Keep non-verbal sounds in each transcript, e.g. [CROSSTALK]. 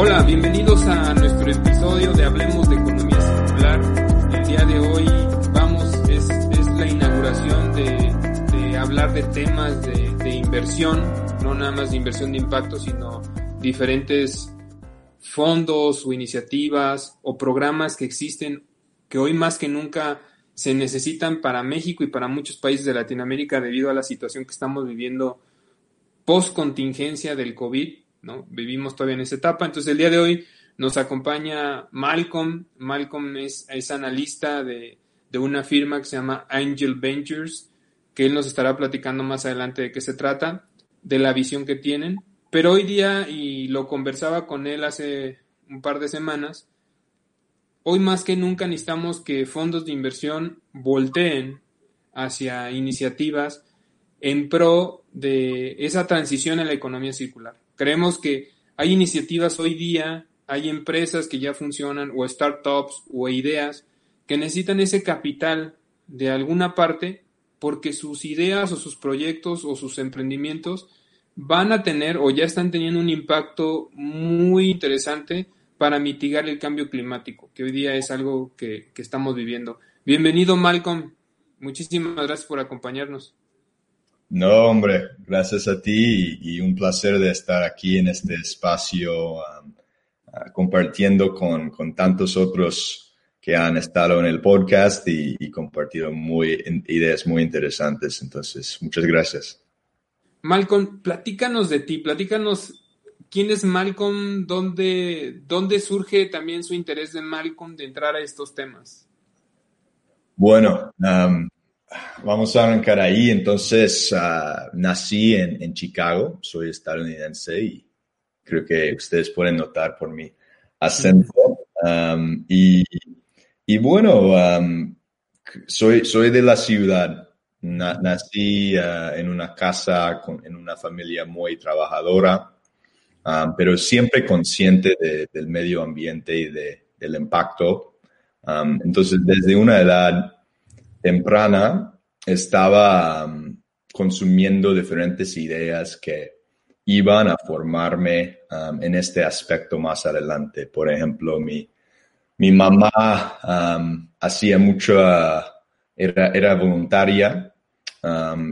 Hola, bienvenidos a nuestro episodio de Hablemos de Economía Circular. El día de hoy vamos, es, es la inauguración de, de hablar de temas de, de, inversión, no nada más de inversión de impacto, sino diferentes fondos o iniciativas o programas que existen que hoy más que nunca se necesitan para México y para muchos países de Latinoamérica debido a la situación que estamos viviendo post contingencia del COVID ¿no? Vivimos todavía en esa etapa. Entonces, el día de hoy nos acompaña Malcolm. Malcolm es, es analista de, de, una firma que se llama Angel Ventures, que él nos estará platicando más adelante de qué se trata, de la visión que tienen. Pero hoy día, y lo conversaba con él hace un par de semanas, hoy más que nunca necesitamos que fondos de inversión volteen hacia iniciativas en pro de esa transición a la economía circular. Creemos que hay iniciativas hoy día, hay empresas que ya funcionan o startups o ideas que necesitan ese capital de alguna parte porque sus ideas o sus proyectos o sus emprendimientos van a tener o ya están teniendo un impacto muy interesante para mitigar el cambio climático, que hoy día es algo que, que estamos viviendo. Bienvenido, Malcolm. Muchísimas gracias por acompañarnos. No, hombre, gracias a ti y, un placer de estar aquí en este espacio um, uh, compartiendo con, con, tantos otros que han estado en el podcast y, y compartido muy, ideas muy interesantes. Entonces, muchas gracias. Malcolm, platícanos de ti, platícanos quién es Malcolm, dónde, dónde surge también su interés de Malcolm de entrar a estos temas. Bueno, um, Vamos a arrancar ahí. Entonces, uh, nací en, Chicago, soy estadounidense y creo que ustedes pueden notar por mi acento. Y, y, bueno, soy, soy de la ciudad. Na, nací uh, en una casa, en una familia muy trabajadora, pero siempre consciente de, del medio ambiente y de, del impacto. entonces, desde una edad temprana estaba um, consumiendo diferentes ideas que iban a formarme um, en este aspecto más adelante. Por ejemplo, mi, mi mamá um, hacía mucho, era, era voluntaria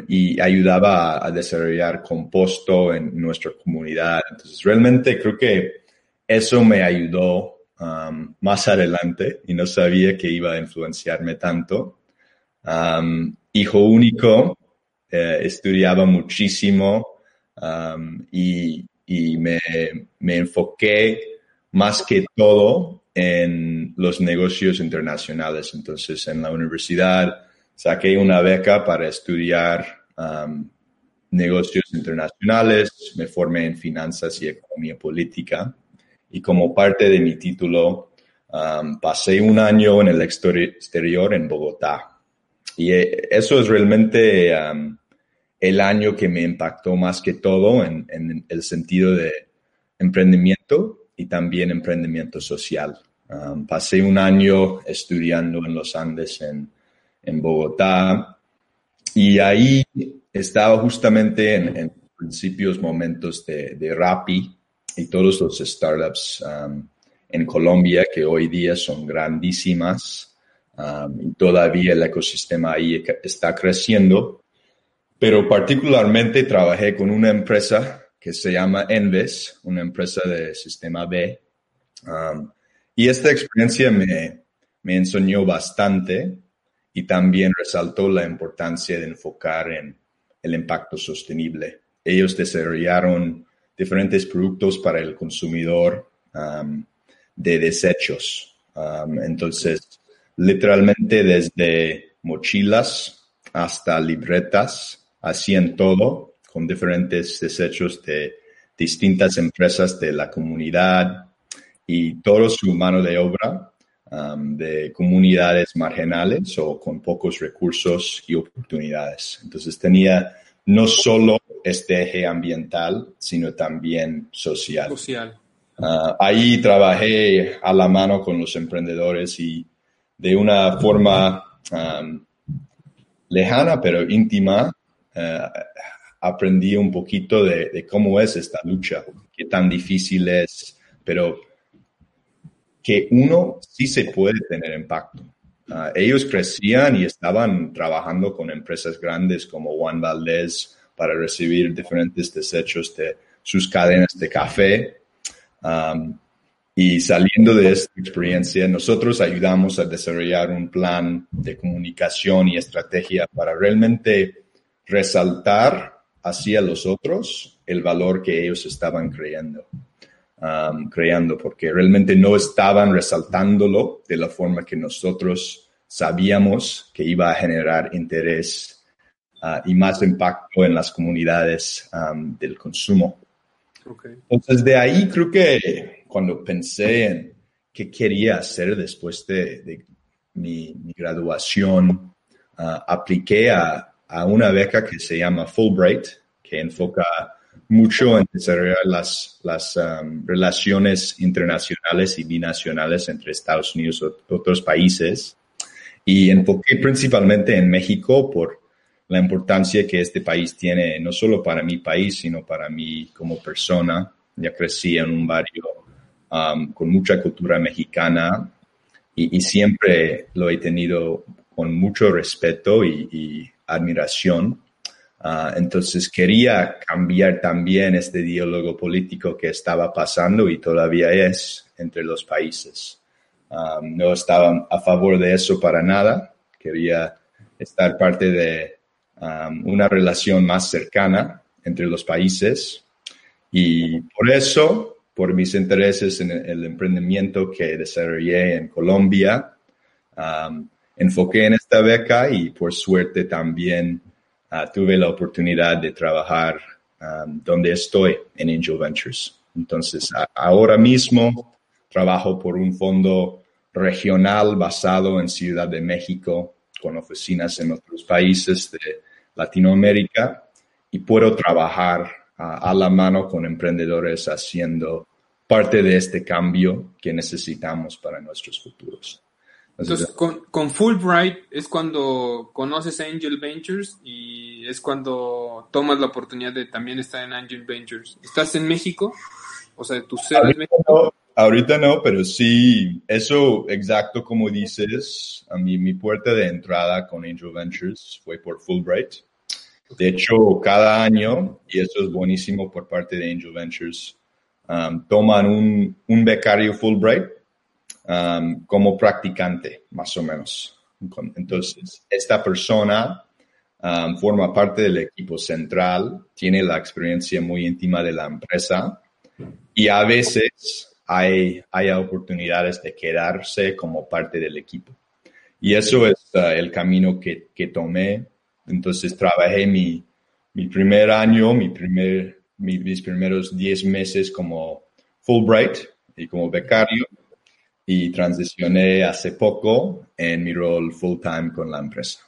y ayudaba a, a, desarrollar composto en nuestra comunidad. Entonces, realmente creo que eso me ayudó más adelante y no sabía que iba a influenciarme tanto. Hijo único, eh, estudiaba muchísimo y, me, me, enfoqué más que todo en los negocios internacionales. Entonces, en la universidad saqué una beca para estudiar negocios internacionales, me formé en finanzas y economía política y como parte de mi título pasé un año en el exterior en Bogotá. Y eh, eso es realmente um, el año que me impactó más que todo en, en, el sentido de emprendimiento y también emprendimiento social. Um, pasé un año estudiando en los Andes en, en Bogotá y ahí estaba justamente en, en principios momentos de, de Rappi y todos los startups um, en Colombia que hoy día son grandísimas Todavía el ecosistema ahí está creciendo, pero particularmente trabajé con una empresa que se llama Enves, una empresa de sistema B. Y esta experiencia me, me enseñó bastante y también resaltó la importancia de enfocar en el impacto sostenible. Ellos desarrollaron diferentes productos para el consumidor um, de desechos. Entonces, literalmente desde mochilas hasta libretas, hacían todo con diferentes desechos de distintas empresas de la comunidad y todo su mano de obra um, de comunidades marginales o con pocos recursos y oportunidades. Entonces tenía no solo este eje ambiental, sino también social. social. Uh, ahí trabajé a la mano con los emprendedores y de una forma um, lejana pero íntima, uh, aprendí un poquito de, cómo es esta lucha, qué tan difícil es pero que uno sí se puede tener impacto. Ah, ellos crecían y estaban trabajando con empresas grandes como Juan Valdez para recibir diferentes desechos de sus cadenas de café. Y saliendo de esta experiencia, nosotros ayudamos a desarrollar un plan de comunicación y estrategia para realmente resaltar hacia los otros el valor que ellos estaban creyendo, creando, porque realmente no estaban resaltándolo de la forma que nosotros sabíamos que iba a generar interés ah, y más impacto en las comunidades del consumo. Entonces, de ahí creo que cuando pensé en qué quería hacer después de, mi, graduación, ah, apliqué a, una beca que se llama Fulbright, que enfoca mucho en desarrollar las, las um, relaciones internacionales y binacionales entre Estados Unidos y otros países. Y enfoqué principalmente en México por la importancia que este país tiene, no solo para mi país, sino para mí como persona. Ya crecí en un barrio um, con mucha cultura mexicana y, siempre lo he tenido con mucho respeto y, admiración. Uh, entonces quería cambiar también este diálogo político que estaba pasando y todavía es entre los países. Um, no estaba a favor de eso para nada. Quería estar parte de Um, una relación más cercana entre los países y por eso, por mis intereses en el emprendimiento que desarrollé en Colombia, um, enfoqué en esta beca y por suerte también uh, tuve la oportunidad de trabajar um, donde estoy en Angel Ventures. Entonces, ahora mismo trabajo por un fondo regional basado en Ciudad de México, con oficinas en otros países de Latinoamérica y puedo trabajar a la mano con emprendedores haciendo parte de este cambio que necesitamos para nuestros futuros. Entonces, con, Fulbright es cuando conoces Angel Ventures y es cuando tomas la oportunidad de también estar en Angel Ventures. ¿Estás en México? O sea, tu sede en México. ahorita no, pero sí, eso exacto como dices, a mí mi puerta de entrada con Angel Ventures fue por Fulbright. De hecho, cada año, y eso es buenísimo por parte de Angel Ventures, um, toman un, un, becario Fulbright um, como practicante, más o menos. Entonces, esta persona um, forma parte del equipo central, tiene la experiencia muy íntima de la empresa y a veces hay, hay oportunidades de quedarse como parte del equipo. Y eso es uh, el camino que, que tomé entonces trabajé mi, mi primer año, mi primer, mis primeros 10 meses como Fulbright y como becario y transicioné hace poco en mi rol full time con la empresa.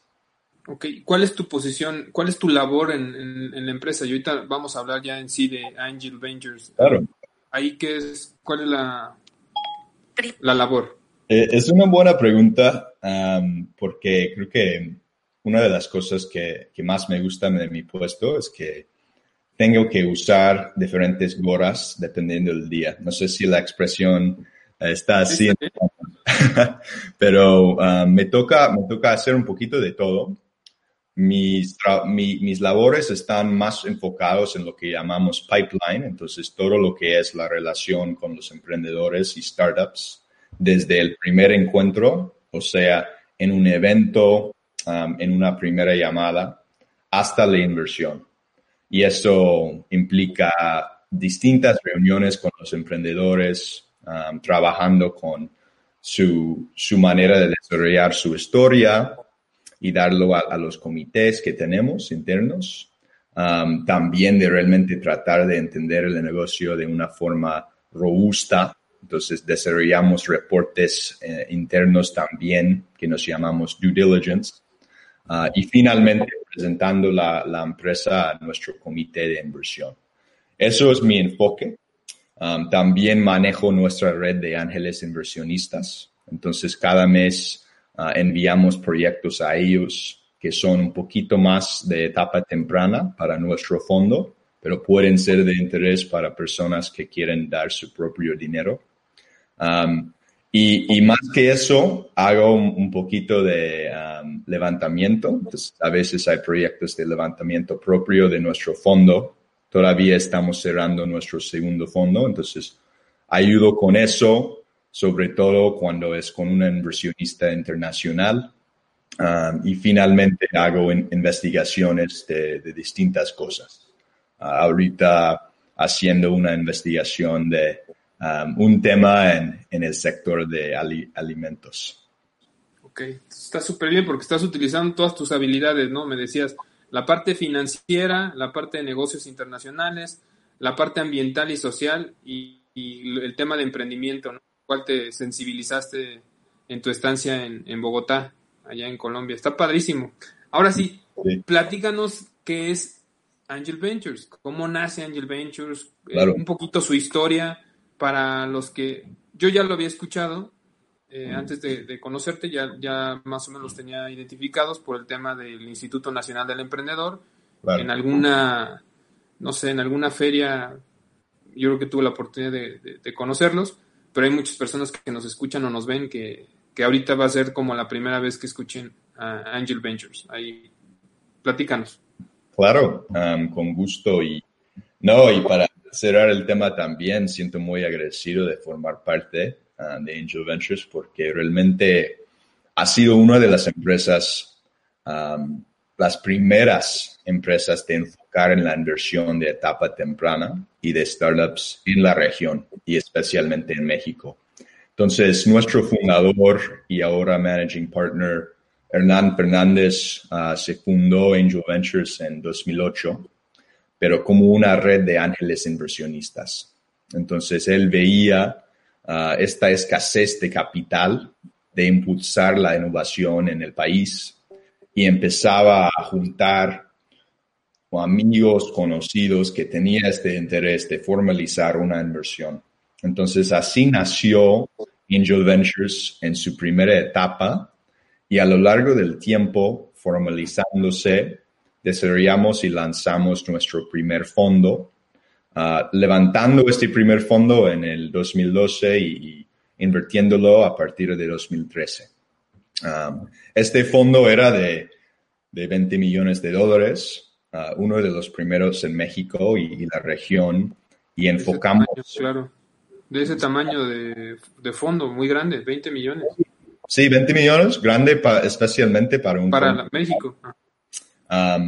Ok, ¿cuál es tu posición, cuál es tu labor en, en, la empresa? Y ahorita vamos a hablar ya en sí de Angel Ventures. Claro. Ahí, ¿qué es, ¿cuál es la, la labor? Eh, es una buena pregunta porque creo que una de las cosas que, más me gustan de mi puesto es que tengo que usar diferentes gorras dependiendo del día. No sé si la expresión eh, está así, [LAUGHS] pero uh, me, toca, me toca hacer un poquito de todo. Mis, mis labores están más enfocados en lo que llamamos pipeline, entonces todo lo que es la relación con los emprendedores y startups, desde el primer encuentro, o sea, en un evento Um, en una primera llamada hasta la inversión. Y eso implica distintas reuniones con los emprendedores, um, trabajando con su, su, manera de desarrollar su historia y darlo a, los comités que tenemos internos. Um, también de realmente tratar de entender el negocio de una forma robusta. Entonces desarrollamos reportes eh, internos también que nos llamamos due diligence, Ah, y finalmente presentando la, la, empresa a nuestro comité de inversión. Eso es mi enfoque. Um, también manejo nuestra red de ángeles inversionistas. Entonces, cada mes uh, enviamos proyectos a ellos que son un poquito más de etapa temprana para nuestro fondo pero pueden ser de interés para personas que quieren dar su propio dinero. Um, y, más que eso, hago un, poquito de um, levantamiento. Entonces, a veces hay proyectos de levantamiento propio de nuestro fondo. Todavía estamos cerrando nuestro segundo fondo, entonces ayudo con eso, sobre todo cuando es con una inversionista internacional. Um, y finalmente hago investigaciones de, distintas cosas. Uh, ahorita haciendo una investigación de Um, un tema en, en, el sector de alimentos. Ok, está súper bien porque estás utilizando todas tus habilidades, ¿no? Me decías la parte financiera, la parte de negocios internacionales, la parte ambiental y social y, el tema de emprendimiento, ¿no? ¿Cuál te sensibilizaste en tu estancia en, en, Bogotá, allá en Colombia? Está padrísimo. Ahora sí, platícanos qué es Angel Ventures, cómo nace Angel Ventures, eh, un poquito su historia para los que yo ya lo había escuchado eh, antes de, conocerte, ya, ya más o menos los tenía identificados por el tema del Instituto Nacional del Emprendedor. En alguna, no sé, en alguna feria, yo creo que tuve la oportunidad de, conocerlos, pero hay muchas personas que nos escuchan o nos ven que, que ahorita va a ser como la primera vez que escuchen a Angel Ventures. Ahí, platícanos. Claro, con gusto y no, y para cerrar el tema también, siento muy agradecido de formar parte ah, de Angel Ventures porque realmente ha sido una de las empresas, las primeras empresas de enfocar en la inversión de etapa temprana y de startups en la región y especialmente en México. Entonces, nuestro fundador y ahora managing partner, Hernán Fernández, ah, se fundó Angel Ventures en 2008 pero como una red de ángeles inversionistas. Entonces él veía ah, esta escasez de capital de impulsar la innovación en el país y empezaba a juntar amigos conocidos que tenían este interés de formalizar una inversión. Entonces así nació Angel Ventures en su primera etapa y a lo largo del tiempo formalizándose desarrollamos y lanzamos nuestro primer fondo, ah, levantando este primer fondo en el 2012 y, invirtiéndolo a partir de 2013. este fondo era de, de, 20 millones de dólares, ah, uno de los primeros en México y, la región, y enfocamos... claro, de ese tamaño de, de, fondo, muy grande, 20 millones. Sí, 20 millones, grande especialmente para un... Para México. Ah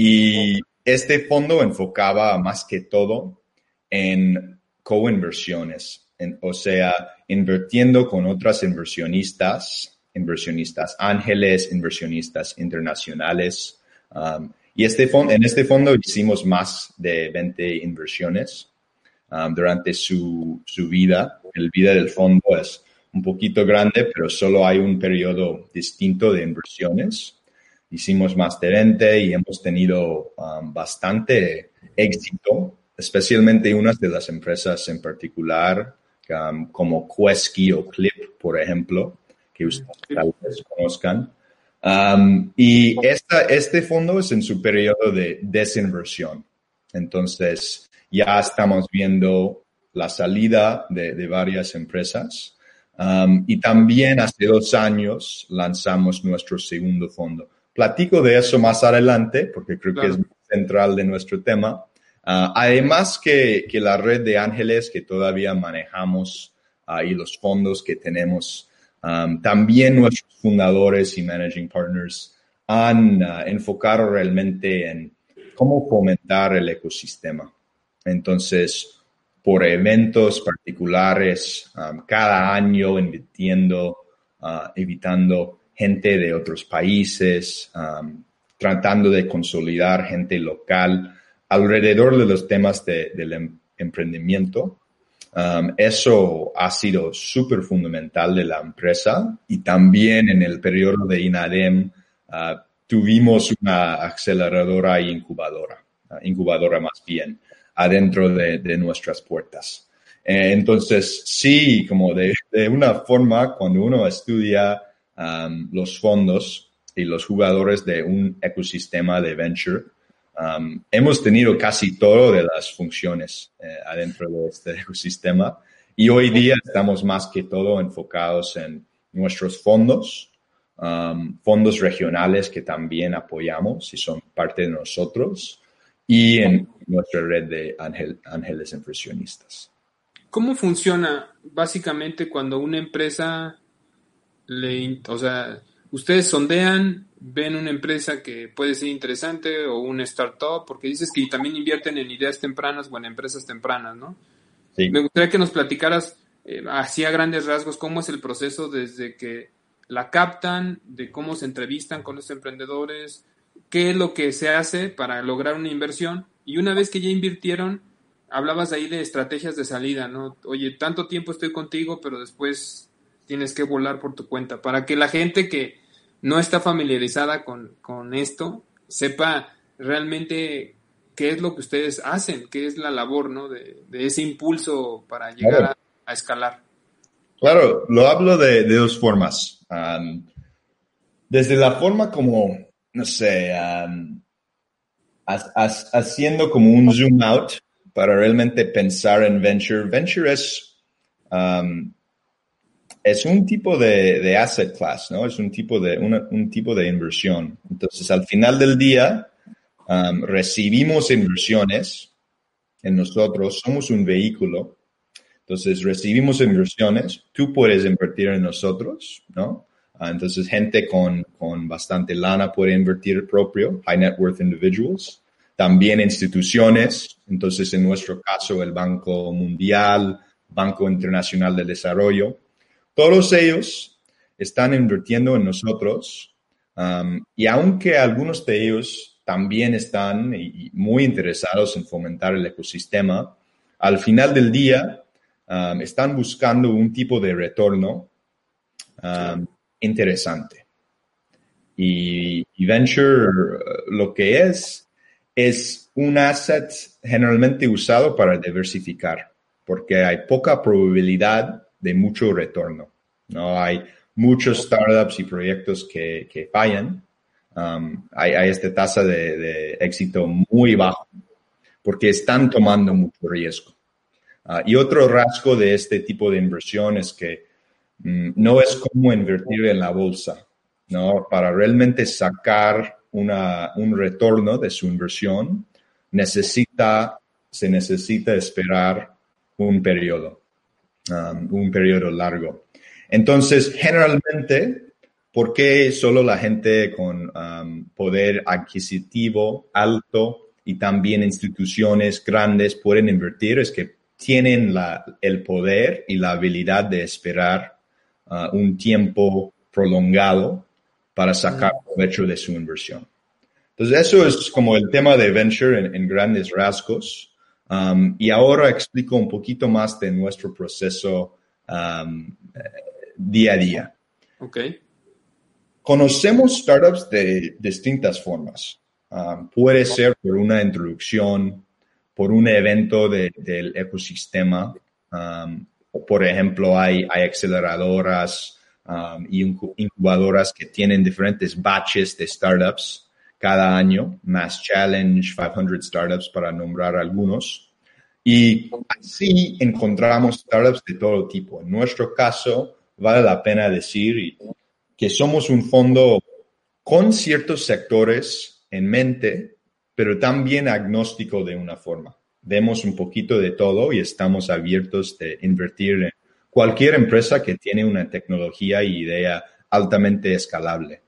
y este fondo enfocaba más que todo en coinversiones, o sea, invirtiendo con otras inversionistas, inversionistas ángeles, inversionistas internacionales. y este fondo, en este fondo hicimos más de 20 inversiones durante su, su vida. El vida del fondo es un poquito grande, pero solo hay un periodo distinto de inversiones hicimos más de 20 y hemos tenido um, bastante éxito, especialmente unas de las empresas en particular, um, como Quesky o Clip, por ejemplo, que ustedes tal vez conozcan. Um, y esta, este fondo es en su periodo de desinversión. Entonces, ya estamos viendo la salida de, de varias empresas. y también hace dos años lanzamos nuestro segundo fondo. Platico de eso más adelante porque creo que es central de nuestro tema. Ah, además que, que, la red de ángeles que todavía manejamos uh, y los fondos que tenemos, um, también nuestros fundadores y managing partners han uh, enfocado realmente en cómo fomentar el ecosistema. Entonces, por eventos particulares, um, cada año invirtiendo, evitando gente de otros países, um, tratando de consolidar gente local alrededor de los temas del em, emprendimiento. Eso ha sido súper fundamental de la empresa y también en el periodo de INADEM uh, tuvimos una aceleradora e incubadora, uh, incubadora más bien, adentro de, nuestras puertas. Eh, entonces, sí, como de, de, una forma, cuando uno estudia Um, los fondos y los jugadores de un ecosistema de venture, um, hemos tenido casi todo de las funciones eh, adentro de este [LAUGHS] ecosistema y hoy día estamos más que todo enfocados en nuestros fondos, um, fondos regionales que también apoyamos y son parte de nosotros y en nuestra red de ángeles inversionistas. ¿Cómo funciona básicamente cuando una empresa le, o sea, ustedes sondean, ven una empresa que puede ser interesante o una startup, porque dices que también invierten en ideas tempranas o en empresas tempranas, ¿no? Sí. Me gustaría que nos platicaras eh, así a grandes rasgos cómo es el proceso desde que la captan, de cómo se entrevistan con los emprendedores, qué es lo que se hace para lograr una inversión y una vez que ya invirtieron, hablabas ahí de estrategias de salida, ¿no? Oye, tanto tiempo estoy contigo, pero después tienes que volar por tu cuenta. Para que la gente que no está familiarizada con, esto sepa realmente qué es lo que ustedes hacen, qué es la labor, ¿no? De, ese impulso para llegar a, escalar. Claro, lo hablo de, dos formas. desde la forma como, no sé, haciendo como un zoom out para realmente pensar en venture. Venture es, um, es un tipo de, asset class, ¿no? Es un tipo de, un tipo de inversión. Entonces, al final del día, um, recibimos inversiones en nosotros, somos un vehículo. Entonces, recibimos inversiones, tú puedes invertir en nosotros, ¿no? Ah, entonces, gente con, con bastante lana puede invertir propio, high net worth individuals también instituciones, entonces en nuestro caso el Banco Mundial, Banco Internacional de Desarrollo, todos ellos están invirtiendo en nosotros um, y aunque algunos de ellos también están muy interesados en fomentar el ecosistema, al final del día um, están buscando un tipo de retorno um, interesante. Y, venture lo que es es un asset generalmente usado para diversificar, porque hay poca probabilidad de mucho retorno. ¿no? Hay muchos startups y proyectos que, que fallan. Um, hay, esta tasa de, éxito muy bajo porque están tomando mucho riesgo. Uh, y otro rasgo de este tipo de inversión es que mm, no es como invertir en la bolsa, ¿no? Para realmente sacar una, un retorno de su inversión, necesita, se necesita esperar un periodo, um, un periodo largo. Entonces, generalmente, ¿por qué solo la gente con um, poder adquisitivo alto y también instituciones grandes pueden invertir? Es que tienen la, el poder y la habilidad de esperar uh, un tiempo prolongado para sacar provecho de su inversión. Entonces, eso es como el tema de venture en, grandes rasgos. Um, y ahora explico un poquito más de nuestro proceso um, día a día. Ok. Conocemos startups de distintas formas. Um, puede ser por una introducción, por un evento del ecosistema. o por ejemplo, hay, hay aceleradoras y incubadoras que tienen diferentes batches de startups cada año, Mass Challenge, 500 Startups para nombrar algunos. Y así encontramos startups de todo tipo. En nuestro caso, vale la pena decir que somos un fondo con ciertos sectores en mente, pero también agnóstico de una forma. Vemos un poquito de todo y estamos abiertos de invertir en cualquier empresa que tiene una tecnología y idea altamente escalable.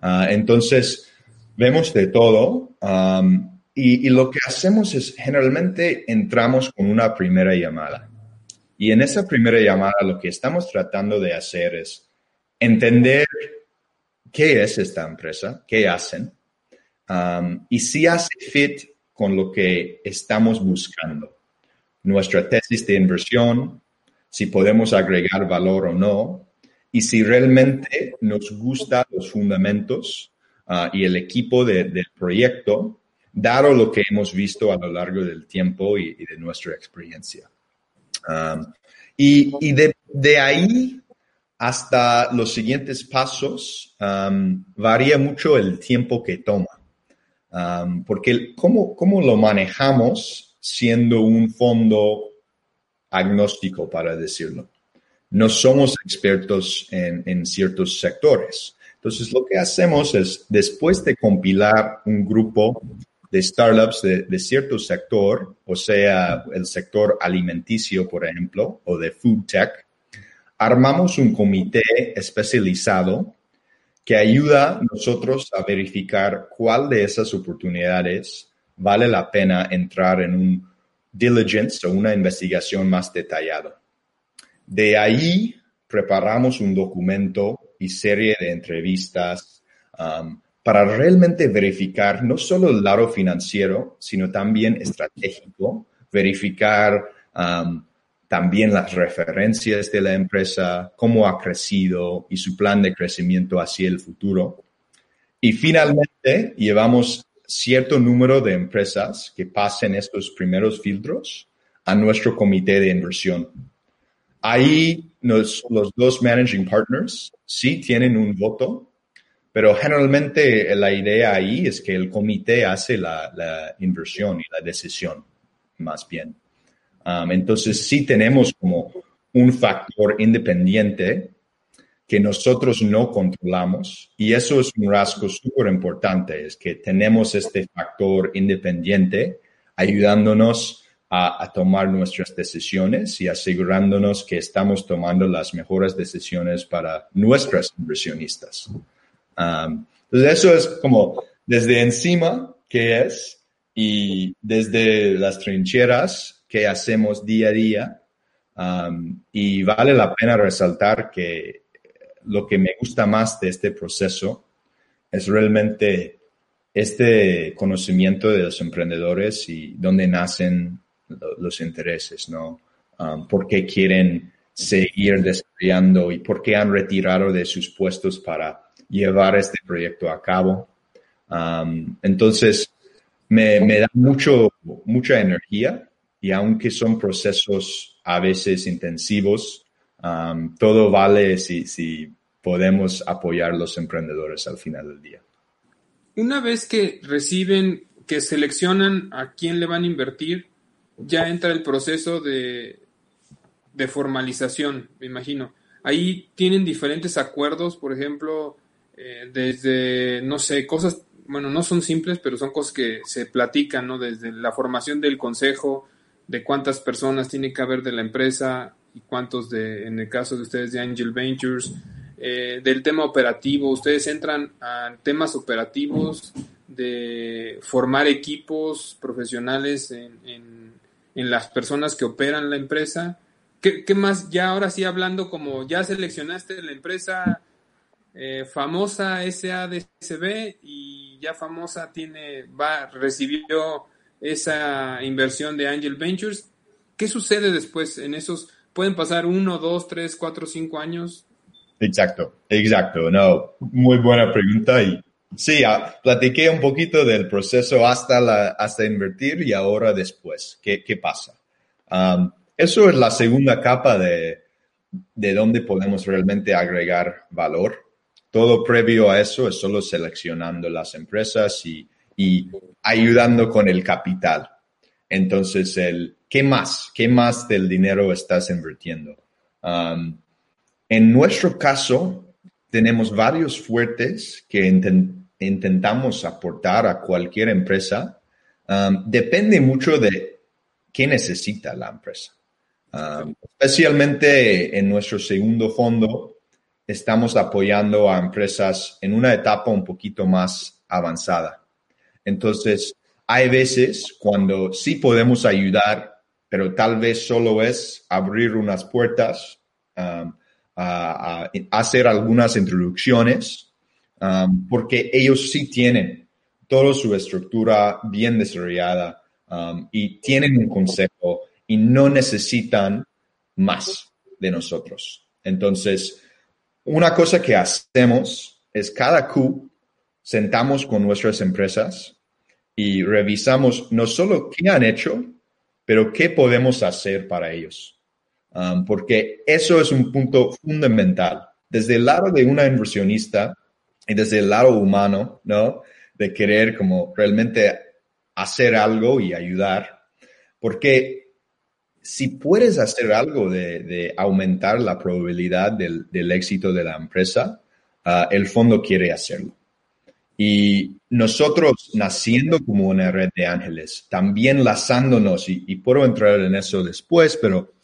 Ah, entonces, vemos de todo um, y, lo que hacemos es generalmente entramos con una primera llamada. Y en esa primera llamada lo que estamos tratando de hacer es entender qué es esta empresa, qué hacen um, y si hace fit con lo que estamos buscando. Nuestra tesis de inversión, si podemos agregar valor o no, y si realmente nos gustan los fundamentos ah, y el equipo del proyecto, dado lo que hemos visto a lo largo del tiempo y, de nuestra experiencia. y, de, ahí hasta los siguientes pasos varía mucho el tiempo que toma. Um, porque ¿cómo, ¿cómo lo manejamos siendo un fondo agnóstico, para decirlo? No somos expertos en, en ciertos sectores. Entonces, lo que hacemos es, después de compilar un grupo de startups de, de, cierto sector, o sea, el sector alimenticio, por ejemplo, o de food tech, armamos un comité especializado que ayuda a nosotros a verificar cuál de esas oportunidades vale la pena entrar en un diligence o una investigación más detallada. De ahí preparamos un documento y serie de entrevistas um, para realmente verificar no solo el lado financiero, sino también estratégico, verificar um, también las referencias de la empresa, cómo ha crecido y su plan de crecimiento hacia el futuro. Y finalmente, llevamos cierto número de empresas que pasen estos primeros filtros a nuestro comité de inversión. Ahí los dos managing partners sí tienen un voto, pero generalmente la idea ahí es que el comité hace la, la inversión y la decisión, más bien. Um, entonces sí tenemos como un factor independiente que nosotros no controlamos y eso es un rasgo súper importante, es que tenemos este factor independiente ayudándonos a, tomar nuestras decisiones y asegurándonos que estamos tomando las mejores decisiones para nuestras inversionistas. Um, entonces eso es como desde encima, ¿qué es? Y desde las trincheras, que hacemos día a día. Um, y vale la pena resaltar que lo que me gusta más de este proceso es realmente este conocimiento de los emprendedores y dónde nacen los intereses, ¿no? Um, por qué quieren seguir desarrollando y por qué han retirado de sus puestos para llevar este proyecto a cabo. Um, entonces, me, me, da mucho, mucha energía y aunque son procesos a veces intensivos, um, todo vale si, si podemos apoyar a los emprendedores al final del día. Una vez que reciben, que seleccionan a quién le van a invertir, ya entra el proceso de, de formalización, me imagino. Ahí tienen diferentes acuerdos, por ejemplo, eh, desde, no sé, cosas, bueno, no son simples, pero son cosas que se platican, ¿no? Desde la formación del consejo, de cuántas personas tiene que haber de la empresa y cuántos de, en el caso de ustedes de Angel Ventures, eh, del tema operativo, ustedes entran a temas operativos de formar equipos profesionales en, en, las personas que operan la empresa. ¿Qué, ¿Qué, más? Ya ahora sí hablando como ya seleccionaste la empresa eh, famosa SADCB y ya famosa tiene, va, recibió esa inversión de Angel Ventures. ¿Qué sucede después en esos? ¿Pueden pasar uno, dos, tres, cuatro, cinco años? Exacto, exacto. No, muy buena pregunta. Y sí, ah, platiqué un poquito del proceso hasta, la, hasta invertir y ahora después. ¿Qué, qué pasa? Um, eso es la segunda capa de, de dónde podemos realmente agregar valor. Todo previo a eso es solo seleccionando las empresas y y ayudando con el capital. Entonces, el, ¿qué más? ¿Qué más del dinero estás invirtiendo? Um, en nuestro caso, tenemos varios fuertes que intentamos aportar a cualquier empresa. Um, depende mucho de qué necesita la empresa. Um, especialmente en nuestro segundo fondo, estamos apoyando a empresas en una etapa un poquito más avanzada. Entonces, hay veces cuando sí podemos ayudar, pero tal vez solo es abrir unas puertas, um, a, hacer algunas introducciones, um, porque ellos sí tienen toda su estructura bien desarrollada um, y tienen un consejo y no necesitan más de nosotros. Entonces, una cosa que hacemos es cada Q sentamos con nuestras empresas y revisamos no solo qué han hecho, pero qué podemos hacer para ellos. Um, porque eso es un punto fundamental. Desde el lado de una inversionista y desde el lado humano, ¿no? de querer como realmente hacer algo y ayudar, porque si puedes hacer algo de, aumentar la probabilidad del, éxito de la empresa, ah, el fondo quiere hacerlo. Y nosotros naciendo como una red de ángeles, también lazándonos, y, puedo entrar en eso después, pero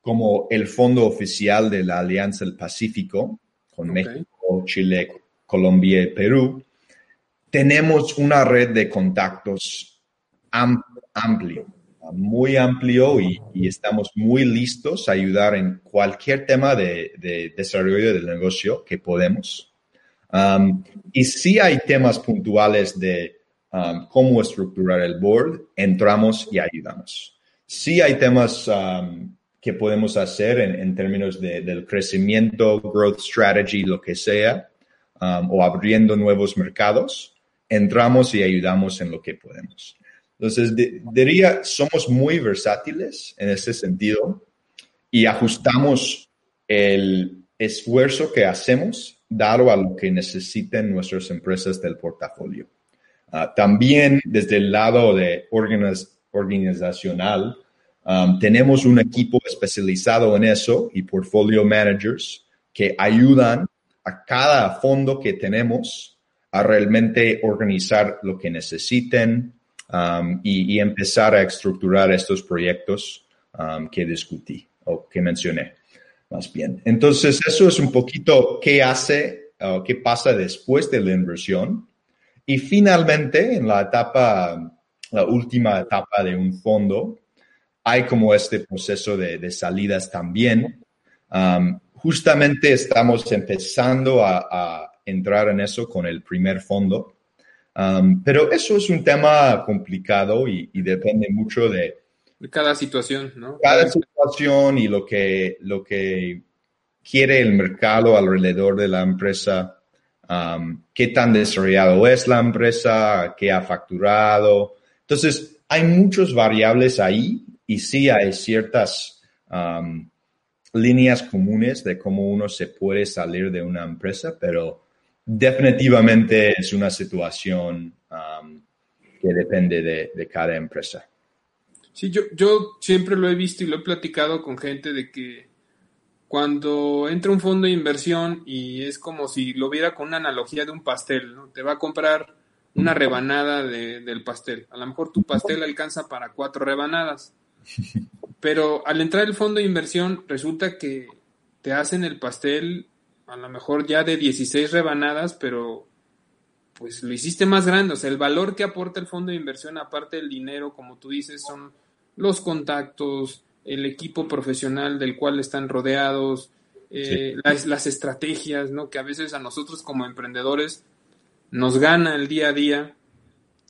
como el fondo oficial de la Alianza del Pacífico, con México, Chile, Colombia y Perú, tenemos una red de contactos amplio, muy amplio y, estamos muy listos a ayudar en cualquier tema de, desarrollo del negocio que podemos. Um, y si hay temas puntuales de cómo estructurar el board, entramos y ayudamos. Si hay temas que podemos hacer en, términos del crecimiento, growth strategy, lo que sea, o abriendo nuevos mercados, entramos y ayudamos en lo que podemos. Entonces, diría, somos muy versátiles en ese sentido y ajustamos el esfuerzo que hacemos dado a lo que necesiten nuestras empresas del portafolio. Ah, también desde el lado de organizacional, um, tenemos un equipo especializado en eso y portfolio managers que ayudan a cada fondo que tenemos a realmente organizar lo que necesiten um, y, empezar a estructurar estos proyectos um, que discutí o que mencioné más bien. Entonces, eso es un poquito qué hace, o qué pasa después de la inversión. Y finalmente, en la etapa, la última etapa de un fondo, hay como este proceso de, salidas también. Um, justamente estamos empezando a entrar en eso con el primer fondo. Um, pero eso es un tema complicado y, depende mucho de, cada situación, ¿no? Cada situación y lo que, lo que quiere el mercado alrededor de la empresa, um, qué tan desarrollado es la empresa, qué ha facturado. Entonces, hay muchas variables ahí y sí hay ciertas um, líneas comunes de cómo uno se puede salir de una empresa, pero definitivamente es una situación um, que depende de, cada empresa. Sí, yo, yo siempre lo he visto y lo he platicado con gente de que cuando entra un fondo de inversión y es como si lo viera con una analogía de un pastel, ¿no? Te va a comprar una rebanada del pastel. A lo mejor tu pastel alcanza para cuatro rebanadas. [LAUGHS] Pero al entrar el fondo de inversión resulta que te hacen el pastel a lo mejor ya de 16 rebanadas, pero pues lo hiciste más grande. O sea, el valor que aporta el fondo de inversión, aparte del dinero, como tú dices, son los contactos, el equipo profesional del cual están rodeados, eh, las, estrategias, ¿no? Que a veces a nosotros como emprendedores nos gana el día a día.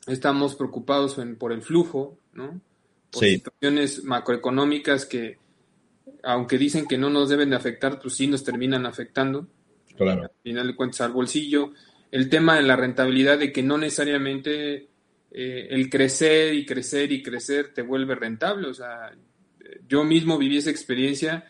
Estamos preocupados por el flujo, ¿no? Por situaciones macroeconómicas que aunque dicen que no nos deben de afectar, pues sí nos terminan afectando. Claro. Al final de cuentas al bolsillo. El tema de la rentabilidad de que no necesariamente eh, el crecer y crecer y crecer te vuelve rentable. O sea, yo mismo viví esa experiencia.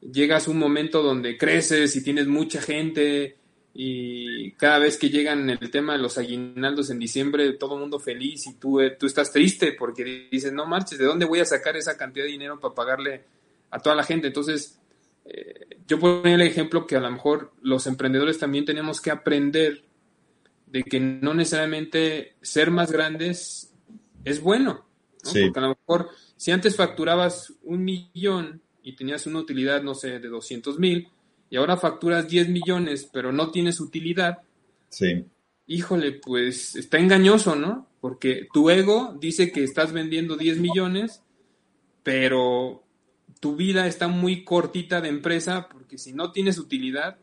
Llegas a un momento donde creces y tienes mucha gente y cada vez que llegan el tema de los aguinaldos en diciembre, todo el mundo feliz y tú, eh, tú estás triste porque dices, no marches, ¿de dónde voy a sacar esa cantidad de dinero para pagarle a toda la gente. Entonces, eh, yo ponía el ejemplo que a lo mejor los emprendedores también tenemos que aprender de que no necesariamente ser más grandes es bueno. Porque a lo mejor si antes facturabas un millón y tenías una utilidad, no sé, de 200 mil, y ahora facturas 10 millones, pero no tienes utilidad. Sí. Híjole, pues está engañoso, ¿no? Porque tu ego dice que estás vendiendo 10 millones, pero tu vida está muy cortita de empresa porque si no tienes utilidad,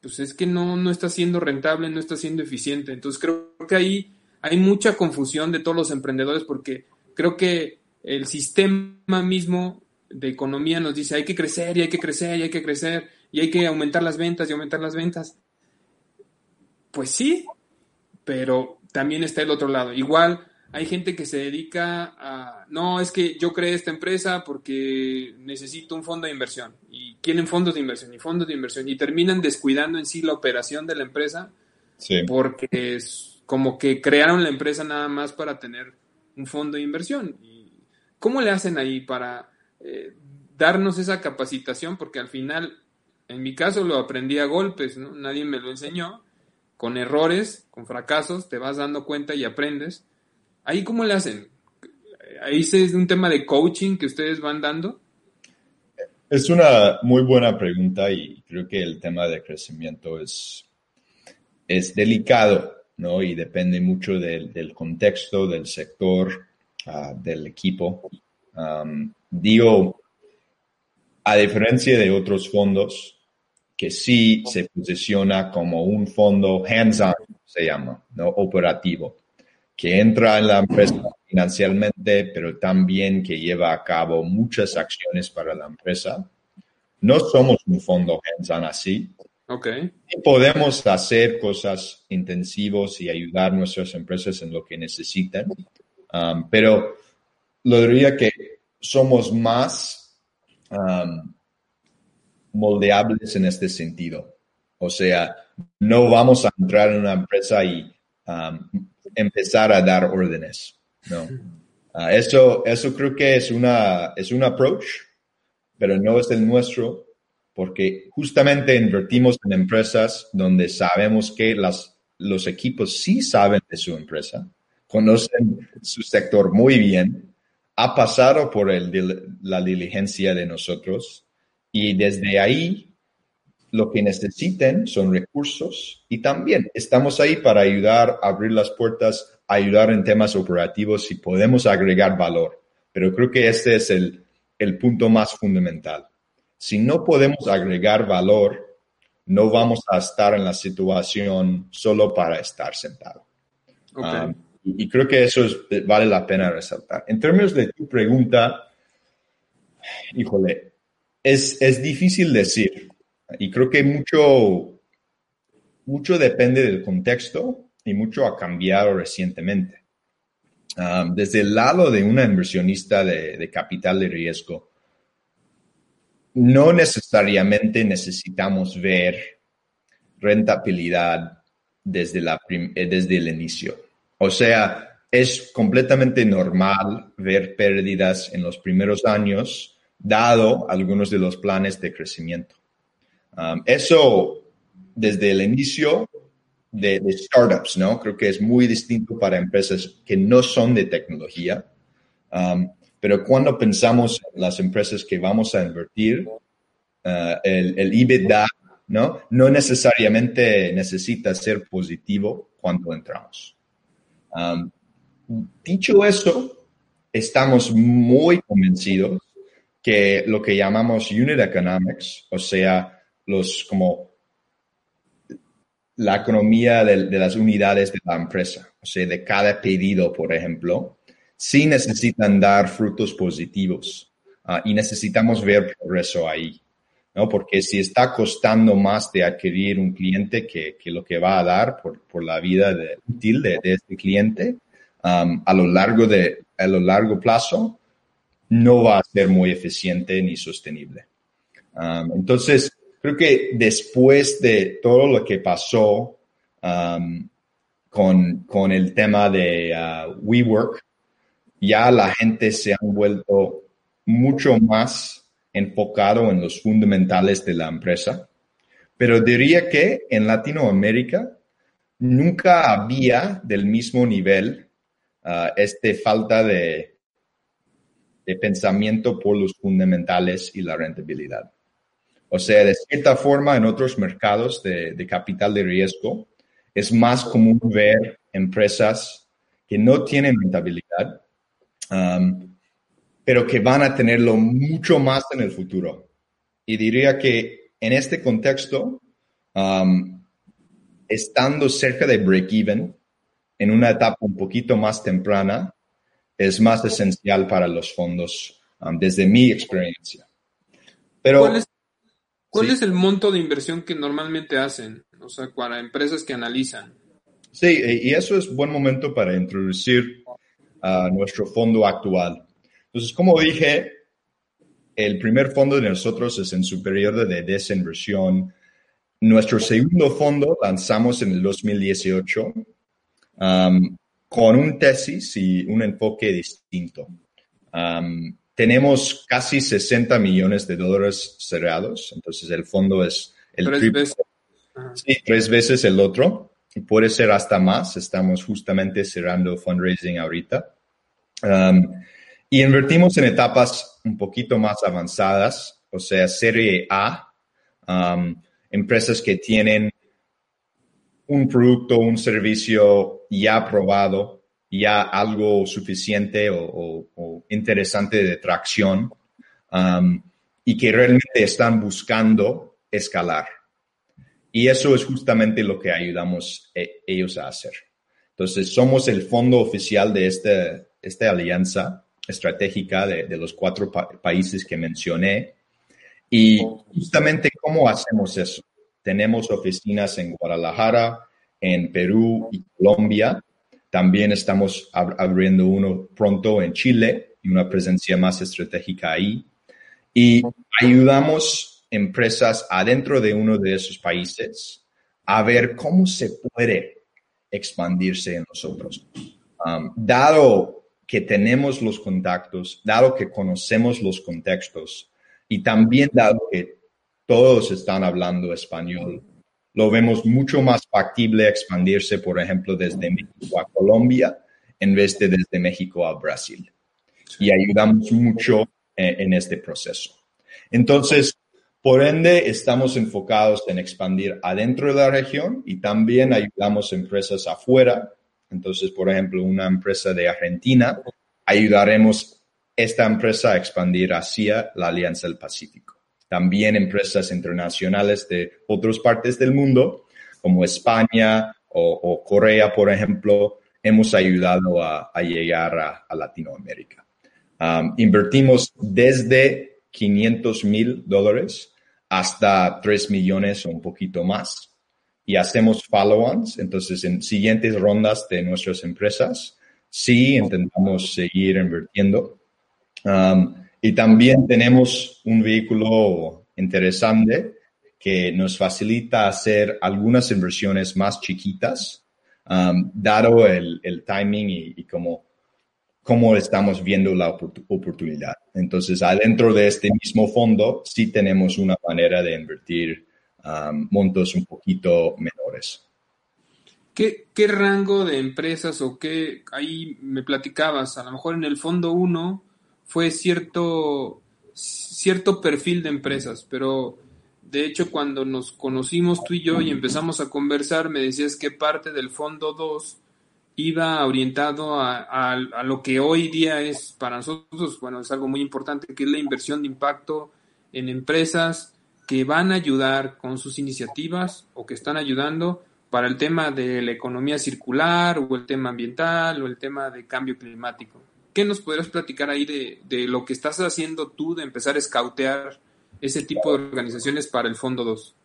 pues es que no, no está siendo rentable, no está siendo eficiente. Entonces creo que ahí hay mucha confusión de todos los emprendedores porque creo que el sistema mismo de economía nos dice hay que crecer y hay que crecer y hay que crecer y hay que aumentar las ventas y aumentar las ventas. Pues sí, pero también está el otro lado. Igual hay gente que se dedica a, no, es que yo creé esta empresa porque necesito un fondo de inversión y quieren fondos de inversión y fondos de inversión y terminan descuidando en sí la operación de la empresa sí. porque como que crearon la empresa nada más para tener un fondo de inversión. ¿Cómo le hacen ahí para eh, darnos esa capacitación? Porque al final, en mi caso lo aprendí a golpes, ¿no? nadie me lo enseñó, con errores, con fracasos, te vas dando cuenta y aprendes. ¿Ahí cómo le hacen? ¿Ahí es un tema de coaching que ustedes van dando? Es una muy buena pregunta y creo que el tema de crecimiento es, es delicado, ¿no? Y depende mucho del, contexto, del sector, ah, del equipo. Digo, a diferencia de otros fondos, que sí se posiciona como un fondo hands-on, se llama, ¿no? Operativo, que entra en la empresa financieramente, pero también que lleva a cabo muchas acciones para la empresa. No somos un fondo hands-on así. Okay. Y podemos hacer cosas intensivos y ayudar a nuestras empresas en lo que necesitan. Um, pero lo diría que somos más um, moldeables en este sentido. O sea, no vamos a entrar en una empresa y um, empezar a dar órdenes. No. Ah, eso, eso creo que es, una, es un approach, pero no es el nuestro, porque justamente invertimos en empresas donde sabemos que las, los equipos sí saben de su empresa, conocen su sector muy bien, ha pasado por el, la diligencia de nosotros y desde ahí lo que necesiten son recursos y también estamos ahí para ayudar a abrir las puertas ayudar en temas operativos si podemos agregar valor. Pero creo que este es el, el punto más fundamental. Si no podemos agregar valor, no vamos a estar en la situación solo para estar sentado. Um, y, creo que eso vale la pena resaltar. En términos de tu pregunta, híjole, es, es difícil decir. Y creo que mucho, mucho depende del contexto y mucho ha cambiado recientemente. Um, desde el lado de una inversionista de, capital de riesgo, no necesariamente necesitamos ver rentabilidad desde, la eh, desde el inicio. O sea, es completamente normal ver pérdidas en los primeros años, dado algunos de los planes de crecimiento. Um, eso, desde el inicio, de, startups, ¿no? Creo que es muy distinto para empresas que no son de tecnología. Um, pero cuando pensamos en las empresas que vamos a invertir, uh, el, el ¿no? No necesariamente necesita ser positivo cuando entramos. Um, dicho eso, estamos muy convencidos que lo que llamamos unit economics, o sea, los como la economía de, las unidades de la empresa, o sea, de cada pedido, por ejemplo, sí necesitan dar frutos positivos ah, y necesitamos ver progreso ahí, ¿no? Porque si está costando más de adquirir un cliente que, lo que va a dar por, la vida útil de, este cliente, a, lo largo de, a lo largo plazo, no va a ser muy eficiente ni sostenible. entonces, creo que después de todo lo que pasó um, con, el tema de uh, WeWork, ya la gente se ha vuelto mucho más enfocado en los fundamentales de la empresa. Pero diría que en Latinoamérica nunca había del mismo nivel uh, este falta de, de pensamiento por los fundamentales y la rentabilidad. O sea, de cierta forma, en otros mercados de, capital de riesgo, es más común ver empresas que no tienen rentabilidad, pero que van a tenerlo mucho más en el futuro. Y diría que en este contexto, um, estando cerca de break-even, en una etapa un poquito más temprana, es más esencial para los fondos, um, desde mi experiencia. Pero, ¿Cuál es el monto de inversión que normalmente hacen? O sea, para empresas que analizan. Sí, y eso es buen momento para introducir a nuestro fondo actual. Entonces, como dije, el primer fondo de nosotros es en su periodo de desinversión. Nuestro segundo fondo lanzamos en el 2018 um, con un tesis y un enfoque distinto. Um, tenemos casi 60 millones de dólares cerrados, entonces el fondo es el tres veces. Sí, tres veces el otro y puede ser hasta más. Estamos justamente cerrando fundraising ahorita. Um, y invertimos en etapas un poquito más avanzadas, o sea, serie A, um, empresas que tienen un producto, un servicio ya probado, ya algo suficiente o, interesante de tracción um, y que realmente están buscando escalar. Y eso es justamente lo que ayudamos eh, ellos a hacer. Entonces, somos el fondo oficial de este, esta alianza estratégica de, los cuatro países que mencioné. Y justamente, ¿cómo hacemos eso? Tenemos oficinas en Guadalajara, en Perú y Colombia. También estamos abriendo uno pronto en Chile y una presencia más estratégica ahí. Y ayudamos empresas adentro de uno de esos países a ver cómo se puede expandirse en nosotros. Um, dado que tenemos los contactos, dado que conocemos los contextos y también dado que todos están hablando español, lo vemos mucho más factible expandirse, por ejemplo, desde México a Colombia en vez de desde México a Brasil. Y ayudamos mucho en, en este proceso. Entonces, por ende, estamos enfocados en expandir adentro de la región y también ayudamos a empresas afuera. Entonces, por ejemplo, una empresa de Argentina, ayudaremos esta empresa a expandir hacia la Alianza del Pacífico. También empresas internacionales de otras partes del mundo, como España o, Corea, por ejemplo, hemos ayudado a, llegar a, Latinoamérica. Um, invertimos desde 500 mil dólares hasta 3 millones o un poquito más. Y hacemos follow-ons, entonces en siguientes rondas de nuestras empresas, sí intentamos seguir invirtiendo. Um, y también tenemos un vehículo interesante que nos facilita hacer algunas inversiones más chiquitas, um, dado el, el timing y, y como cómo estamos viendo la oportunidad. Entonces, adentro de este mismo fondo, sí tenemos una manera de invertir um, montos un poquito menores. ¿Qué, ¿Qué, rango de empresas o qué, ahí me platicabas, a lo mejor en el fondo 1 fue cierto, cierto perfil de empresas, pero de hecho cuando nos conocimos tú y yo y empezamos a conversar, me decías que parte del fondo 2 iba orientado a, lo que hoy día es para nosotros, bueno, es algo muy importante, que es la inversión de impacto en empresas que van a ayudar con sus iniciativas o que están ayudando para el tema de la economía circular o el tema ambiental o el tema de cambio climático. ¿Qué nos podrías platicar ahí de, de lo que estás haciendo tú de empezar a escautear ese tipo de organizaciones para el Fondo 2?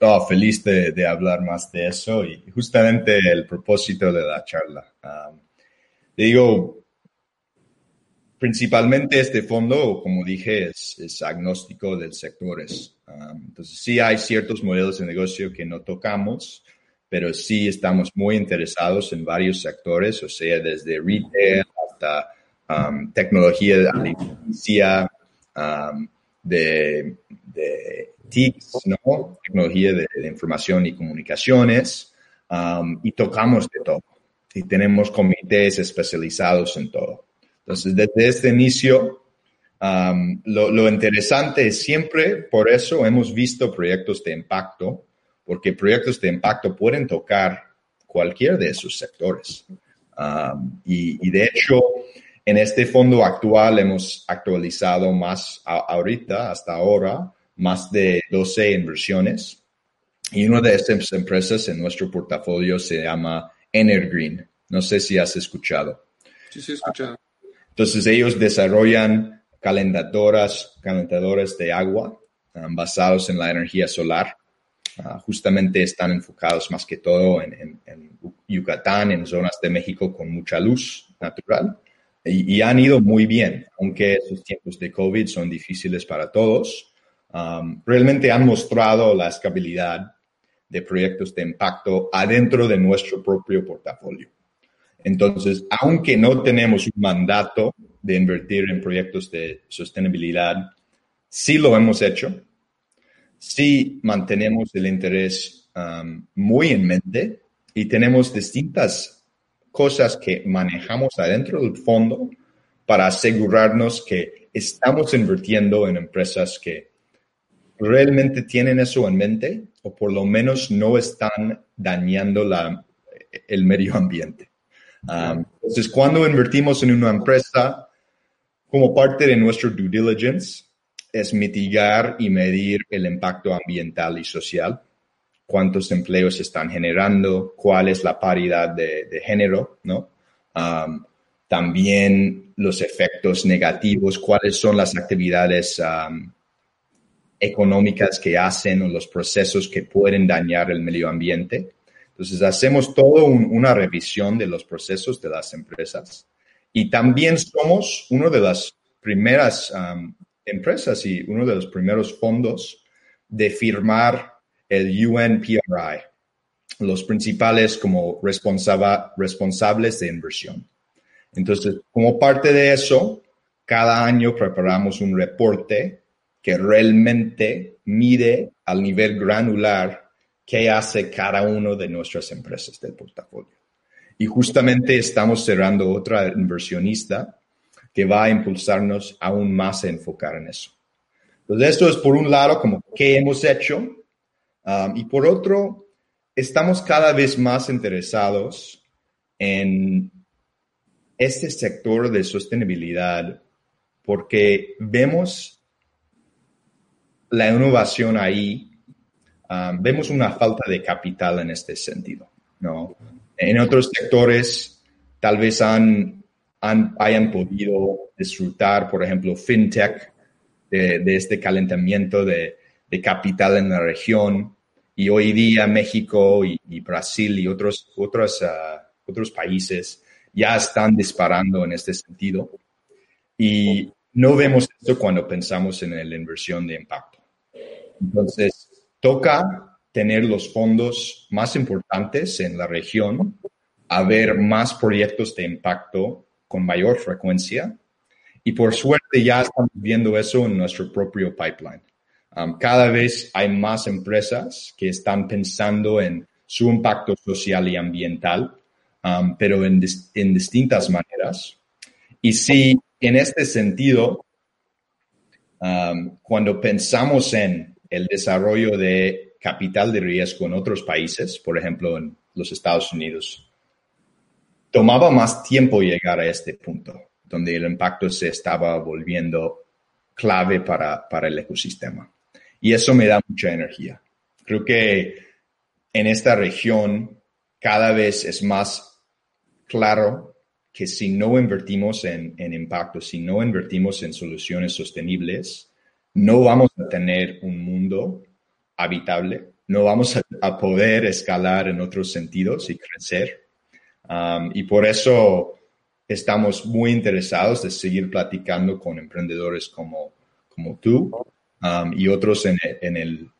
oh, feliz de, hablar más de eso y justamente el propósito de la charla. digo, principalmente este fondo, como dije, es, agnóstico del sectores. entonces, sí hay ciertos modelos de negocio que no tocamos, pero sí estamos muy interesados en varios sectores, o sea, desde retail hasta tecnología de alimentación, de, de TICs, ¿no? Tecnología de, información y comunicaciones, um, y tocamos de todo. Y tenemos comités especializados en todo. Entonces, desde este inicio, um, lo, lo, interesante es siempre, por eso hemos visto proyectos de impacto, porque proyectos de impacto pueden tocar cualquier de esos sectores. Um, y, y, de hecho, en este fondo actual hemos actualizado más ahorita, hasta ahora, más de 12 inversiones. Y una de estas empresas en nuestro portafolio se llama Energreen. No sé si has escuchado. Sí, sí, he escuchado. Entonces ellos desarrollan calentadoras, calentadores de agua um, basados en la energía solar. Uh, justamente están enfocados más que todo en, Yucatán, en zonas de México con mucha luz natural. Y, han ido muy bien, aunque esos tiempos de COVID son difíciles para todos. Realmente han mostrado la escalabilidad de proyectos de impacto adentro de nuestro propio portafolio. Entonces, aunque no tenemos un mandato de invertir en proyectos de sostenibilidad, sí lo hemos hecho, sí mantenemos el interés um, muy en mente y tenemos distintas cosas que manejamos adentro del fondo para asegurarnos que estamos invirtiendo en empresas que realmente tienen eso en mente o por lo menos no están dañando la, el medio ambiente. Um, entonces, cuando invertimos en una empresa, como parte de nuestro due diligence, es mitigar y medir el impacto ambiental y social, cuántos empleos están generando, cuál es la paridad de, género, ¿no? Um, también los efectos negativos, cuáles son las actividades um, económicas que hacen o los procesos que pueden dañar el medio ambiente. Entonces, hacemos toda una revisión de los procesos de las empresas y también somos una de las primeras empresas y uno de los primeros fondos de firmar el UNPRI, los principales como responsables de inversión. Entonces, como parte de eso, cada año preparamos un reporte que realmente mide al nivel granular qué hace cada uno de nuestras empresas del portafolio. Y justamente estamos cerrando otra inversionista que va a impulsarnos aún más a enfocar en eso. Entonces, esto es por un lado como qué hemos hecho um, y por otro, estamos cada vez más interesados en este sector de sostenibilidad porque vemos la innovación ahí, um, vemos una falta de capital en este sentido, ¿no? En otros sectores tal vez han, hayan podido disfrutar, por ejemplo, fintech, de, este calentamiento de, capital en la región. Y hoy día México y, Brasil y otros, otros, uh, otros países ya están disparando en este sentido. Y no vemos esto cuando pensamos en la inversión de impacto. Entonces, toca tener los fondos más importantes en la región, a ver más proyectos de impacto con mayor frecuencia. Y por suerte ya estamos viendo eso en nuestro propio pipeline. Um, cada vez hay más empresas que están pensando en su impacto social y ambiental Um, pero en, distintas maneras. Y si en este sentido, um, cuando pensamos en el desarrollo de capital de riesgo en otros países, por ejemplo en los Estados Unidos, tomaba más tiempo llegar a este punto, donde el impacto se estaba volviendo clave para, para el ecosistema. Y eso me da mucha energía. Creo que en esta región cada vez es más claro que si no invertimos en, impacto, si no invertimos en soluciones sostenibles, no vamos a tener un mundo habitable, no vamos a, poder escalar en otros sentidos y crecer. Um, y por eso estamos muy interesados de seguir platicando con emprendedores como, como tú um, y otros en, el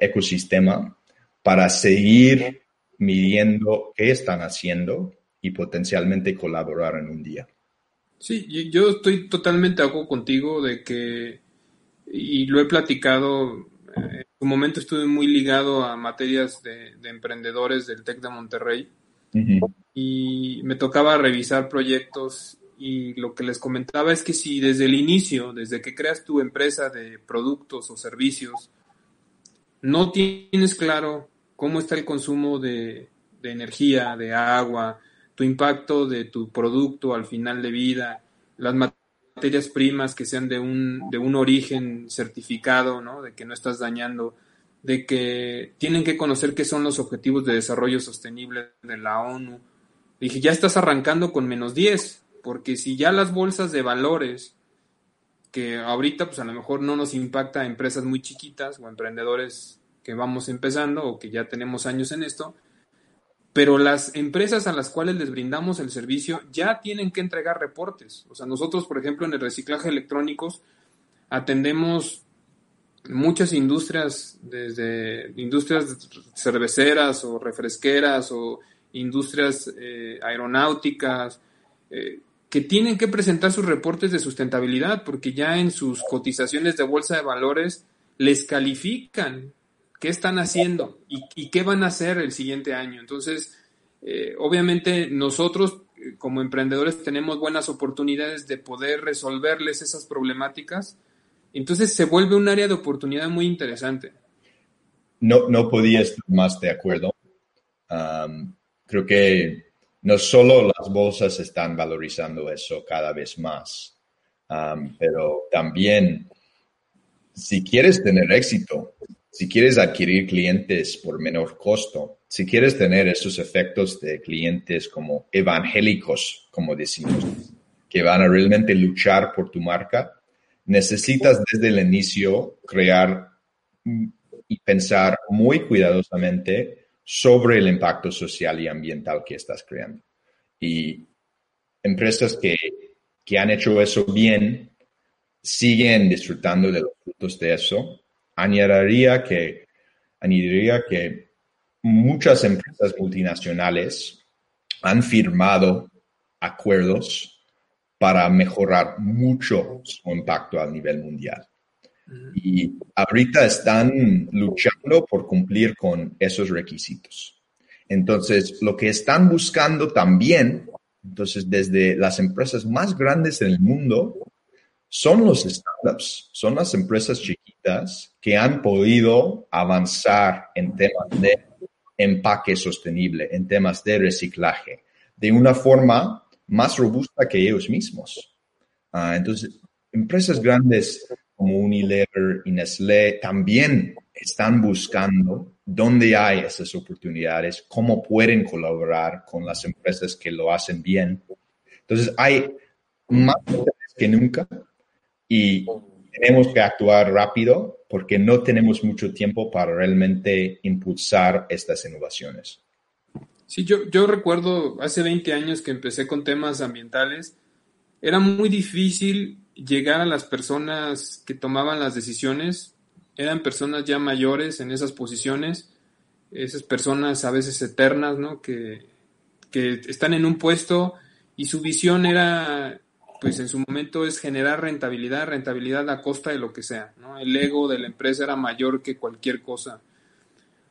ecosistema para seguir midiendo qué están haciendo y potencialmente colaborar en un día. Sí, yo estoy totalmente de acuerdo contigo de que, y lo he platicado, eh, en su momento estuve muy ligado a materias de, emprendedores del TEC de Monterrey y me tocaba revisar proyectos y lo que les comentaba es que si desde el inicio, desde que creas tu empresa de productos o servicios, no tienes claro cómo está el consumo de, de energía, de agua, tu impacto de tu producto al final de vida, las materias primas que sean de un, de un origen certificado, ¿no? de que no estás dañando, de que tienen que conocer qué son los objetivos de desarrollo sostenible de la ONU. Dije, ya estás arrancando con menos 10, porque si ya las bolsas de valores, que ahorita pues a lo mejor no nos impacta a empresas muy chiquitas o emprendedores que vamos empezando o que ya tenemos años en esto, pero las empresas a las cuales les brindamos el servicio ya tienen que entregar reportes. O sea, nosotros, por ejemplo, en el reciclaje electrónicos atendemos muchas industrias, desde industrias cerveceras o refresqueras o industrias eh, aeronáuticas, eh, que tienen que presentar sus reportes de sustentabilidad porque ya en sus cotizaciones de bolsa de valores les califican qué están haciendo y, qué van a hacer el siguiente año. Entonces, eh, obviamente nosotros como emprendedores tenemos buenas oportunidades de poder resolverles esas problemáticas entonces se vuelve un área de oportunidad muy interesante. No, no podía estar más de acuerdo. creo que no solo las bolsas están valorizando eso cada vez más, pero también si quieres tener éxito, si quieres adquirir clientes por menor costo, si quieres tener esos efectos de clientes como evangélicos, como decimos, que van a realmente luchar por tu marca, necesitas desde el inicio crear y pensar muy cuidadosamente sobre el impacto social y ambiental que estás creando. Y empresas que, han hecho eso bien siguen disfrutando de los frutos de eso. Añadiría que, añadiría que muchas empresas multinacionales han firmado acuerdos para mejorar mucho su impacto a nivel mundial. Y ahorita están luchando por cumplir con esos requisitos. Entonces, lo que están buscando también, entonces, desde las empresas más grandes del mundo, son los startups, son las empresas chiquitas que han podido avanzar en temas de empaque sostenible, en temas de reciclaje, de una forma más robusta que ellos mismos. Ah, entonces, empresas grandes como Unilever y Nestlé también están buscando dónde hay esas oportunidades, cómo pueden colaborar con las empresas que lo hacen bien. Entonces, hay más que nunca y tenemos que actuar rápido porque no tenemos mucho tiempo para realmente impulsar estas innovaciones. Sí, yo, yo recuerdo hace 20 años que empecé con temas ambientales, era muy difícil llegar a las personas que tomaban las decisiones, eran personas ya mayores en esas posiciones, esas personas a veces eternas, ¿no? Que, que están en un puesto y su visión era, pues en su momento es generar rentabilidad, rentabilidad a costa de lo que sea, ¿no? El ego de la empresa era mayor que cualquier cosa.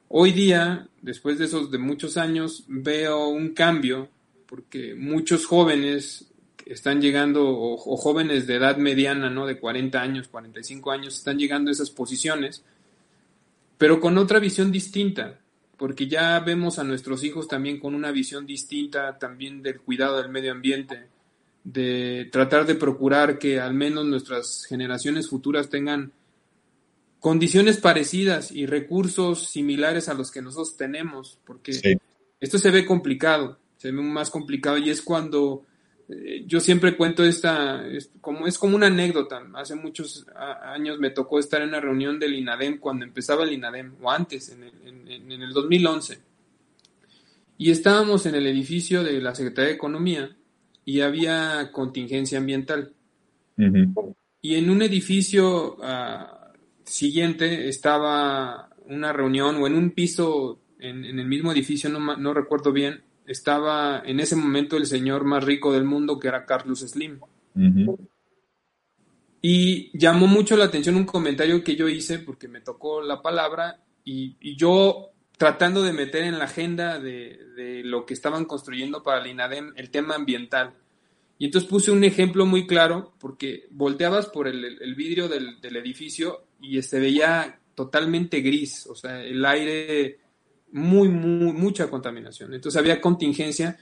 Hoy día, después de esos de muchos años, veo un cambio porque muchos jóvenes están llegando, o, jóvenes de edad mediana, ¿no? De 40 años, 45 años, están llegando a esas posiciones, pero con otra visión distinta, porque ya vemos a nuestros hijos también con una visión distinta también del cuidado del medio ambiente, de tratar de procurar que al menos nuestras generaciones futuras tengan condiciones parecidas y recursos similares a los que nosotros tenemos, porque esto se ve complicado, se ve más complicado y es cuando eh, yo siempre cuento esta, es como, es como una anécdota, hace muchos años me tocó estar en una reunión del INADEM cuando empezaba el INADEM, o antes, en el, en, el 2011, y estábamos en el edificio de la Secretaría de Economía y había contingencia ambiental. Y en un edificio... Uh, siguiente estaba una reunión o en un piso en, el mismo edificio, no, no, recuerdo bien, estaba en ese momento el señor más rico del mundo que era Carlos Slim. Y llamó mucho la atención un comentario que yo hice porque me tocó la palabra y, yo tratando de meter en la agenda de, lo que estaban construyendo para el INADEM el tema ambiental. Y entonces puse un ejemplo muy claro porque volteabas por el, vidrio del, edificio y se veía totalmente gris, o sea, el aire, muy, muy, mucha contaminación. Entonces había contingencia.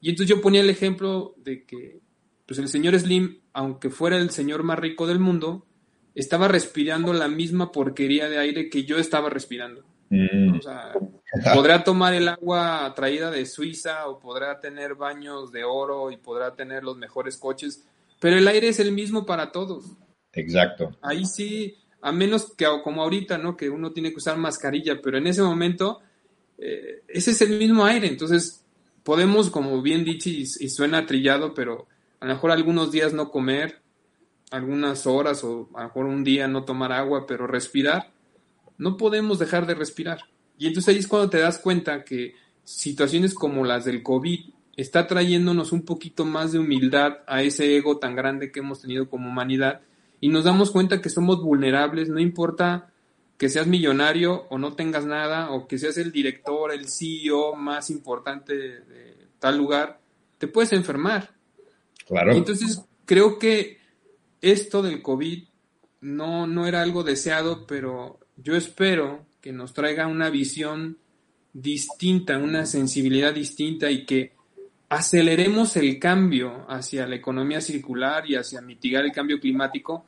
Y entonces yo ponía el ejemplo de que pues el señor Slim, aunque fuera el señor más rico del mundo, estaba respirando la misma porquería de aire que yo estaba respirando. Mm. O sea, [LAUGHS] podrá tomar el agua traída de Suiza o podrá tener baños de oro y podrá tener los mejores coches, pero el aire es el mismo para todos. Exacto. Ahí sí, a menos que como ahorita, ¿no? Que uno tiene que usar mascarilla, pero en ese momento eh, ese es el mismo aire, entonces podemos, como bien dicho y, suena trillado, pero a lo mejor algunos días no comer, algunas horas o a lo mejor un día no tomar agua, pero respirar, no podemos dejar de respirar. Y entonces ahí es cuando te das cuenta que situaciones como las del COVID está trayéndonos un poquito más de humildad a ese ego tan grande que hemos tenido como humanidad y nos damos cuenta que somos vulnerables, no importa que seas millonario o no tengas nada, o que seas el director, el CEO más importante de, tal lugar, te puedes enfermar. Claro. entonces creo que esto del COVID no, no era algo deseado, pero yo espero que nos traiga una visión distinta, una sensibilidad distinta y que aceleremos el cambio hacia la economía circular y hacia mitigar el cambio climático,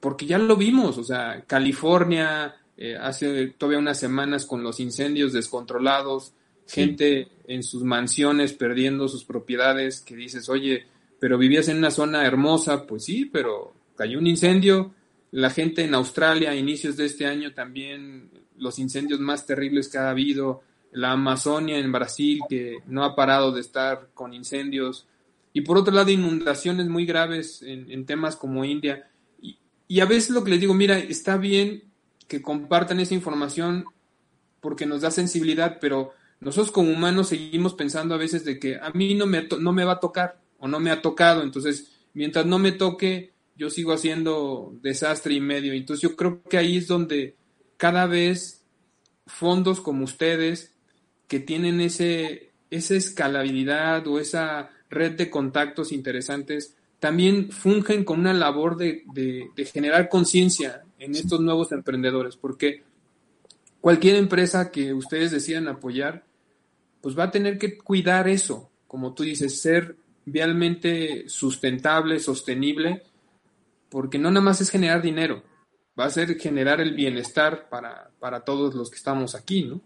porque ya lo vimos, o sea, California, eh, hace todavía unas semanas con los incendios descontrolados, gente en sus mansiones perdiendo sus propiedades, que dices, oye, pero vivías en una zona hermosa, pues sí, pero cayó un incendio, la gente en Australia a inicios de este año también, los incendios más terribles que ha habido, la Amazonia en Brasil que no ha parado de estar con incendios, y por otro lado inundaciones muy graves en, temas como India. Y, y, a veces lo que les digo, mira, está bien que compartan esa información porque nos da sensibilidad, pero nosotros como humanos seguimos pensando a veces de que a mí no me, no me va a tocar o no me ha tocado, entonces mientras no me toque, yo sigo haciendo desastre y medio. Entonces yo creo que ahí es donde cada vez fondos como ustedes que tienen ese, esa escalabilidad o esa red de contactos interesantes, también fungen con una labor de, de generar conciencia en estos nuevos emprendedores, porque cualquier empresa que ustedes decidan apoyar, pues va a tener que cuidar eso, como tú dices, ser realmente sustentable, sostenible, porque no nada más es generar dinero, va a ser generar el bienestar para, para todos los que estamos aquí, ¿no?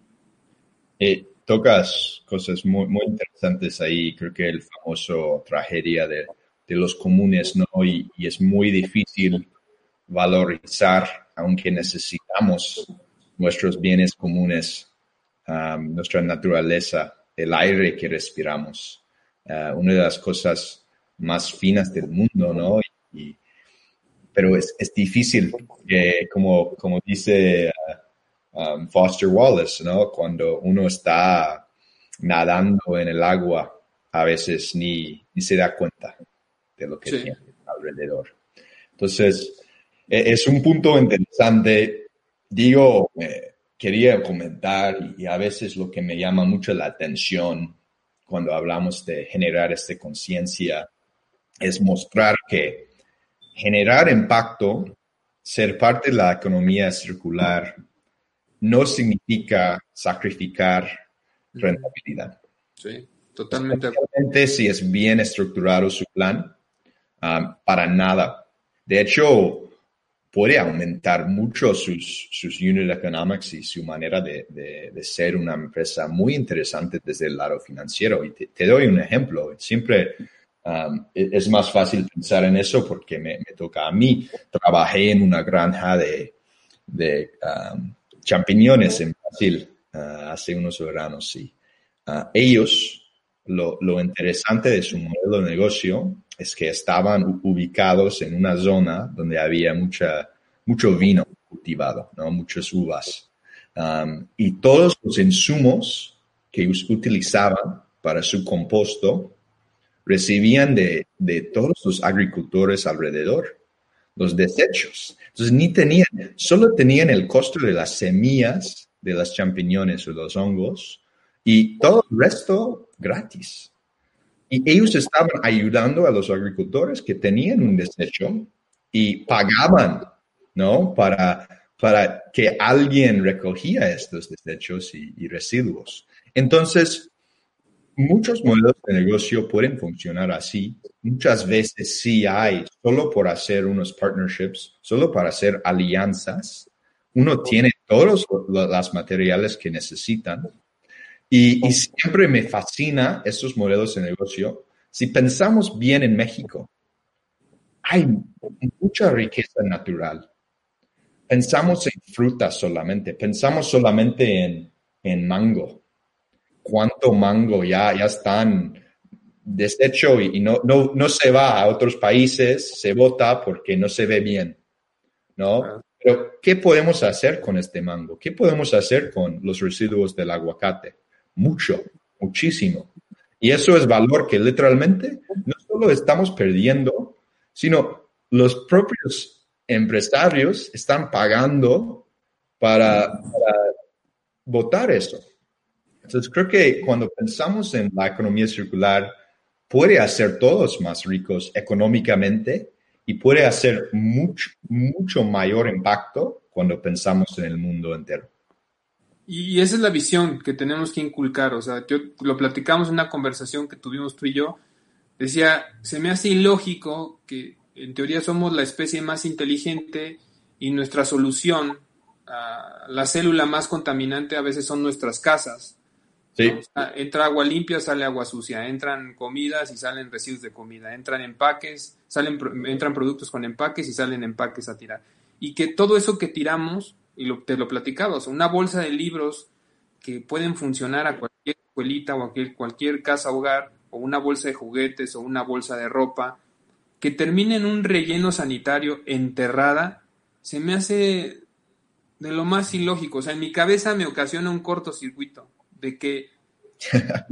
Eh, tocas cosas muy, muy interesantes ahí, creo que el famoso tragedia de, de los comunes, ¿no? Y, y es muy difícil valorizar, aunque necesitamos nuestros bienes comunes, um, nuestra naturaleza, el aire que respiramos, uh, una de las cosas más finas del mundo, ¿no? Y, pero es, es difícil, como, como dice uh, um, Foster Wallace, ¿no? Cuando uno está nadando en el agua, a veces ni, ni se da cuenta de lo que tiene alrededor. Entonces, e, es un punto interesante. Digo, eh, quería comentar y a veces lo que me llama mucho la atención cuando hablamos de generar esta conciencia es mostrar que generar impacto, ser parte de la economía circular, no significa sacrificar rentabilidad. Sí, totalmente. si es bien estructurado su plan, ah, para nada. De hecho, puede aumentar mucho sus, sus unit economics y su manera de, de, ser una empresa muy interesante desde el lado financiero. Y te, doy un ejemplo. Siempre um, es más fácil pensar en eso porque me, me, toca a mí. Trabajé en una granja de, de um, champiñones en Brasil uh, hace unos veranos. Sí. Uh, ellos, lo, lo interesante de su modelo de negocio es que estaban ubicados en una zona donde había mucha, mucho vino cultivado, ¿no? muchas uvas. Um, y todos los insumos que utilizaban para su composto recibían de, de todos los agricultores alrededor los desechos. Entonces ni tenían, solo tenían el costo de las semillas de las champiñones o los hongos y todo el resto gratis. Y ellos estaban ayudando a los agricultores que tenían un desecho y pagaban, ¿no? Para, para que alguien recogía estos desechos y, residuos. Entonces, muchos modelos de negocio pueden funcionar así. Muchas veces sí hay, solo por hacer unos partnerships, solo para hacer alianzas. Uno tiene todos los materiales que necesitan y, siempre me fascina estos modelos de negocio. Si pensamos bien en México, hay mucha riqueza natural. Pensamos en frutas solamente, pensamos solamente en, en mango. ¿Cuánto mango ya, ya están deshecho y, no, no, no, se va a otros países, se vota porque no se ve bien, ¿no? Pero, ¿qué podemos hacer con este mango? ¿Qué podemos hacer con los residuos del aguacate? Mucho, muchísimo. Y eso es valor que literalmente no solo estamos perdiendo, sino los propios empresarios están pagando para, para votar eso. Entonces, creo que cuando pensamos en la economía circular, puede hacer todos más ricos económicamente y puede hacer mucho, mucho mayor impacto cuando pensamos en el mundo entero. Y esa es la visión que tenemos que inculcar. O sea, yo lo platicamos en una conversación que tuvimos tú y yo. Decía, se me hace ilógico que en teoría somos la especie más inteligente y nuestra solución, a la célula más contaminante a veces son nuestras casas entra agua limpia, sale agua sucia, entran comidas y salen residuos de comida, entran empaques, salen, entran productos con empaques y salen empaques a tirar. Y que todo eso que tiramos, y lo, te lo platicaba, una bolsa de libros que pueden funcionar a cualquier escuelita o a cualquier, cualquier casa hogar, o una bolsa de juguetes o una bolsa de ropa, que termine en un relleno sanitario enterrada, se me hace de lo más ilógico. O sea, en mi cabeza me ocasiona un cortocircuito de que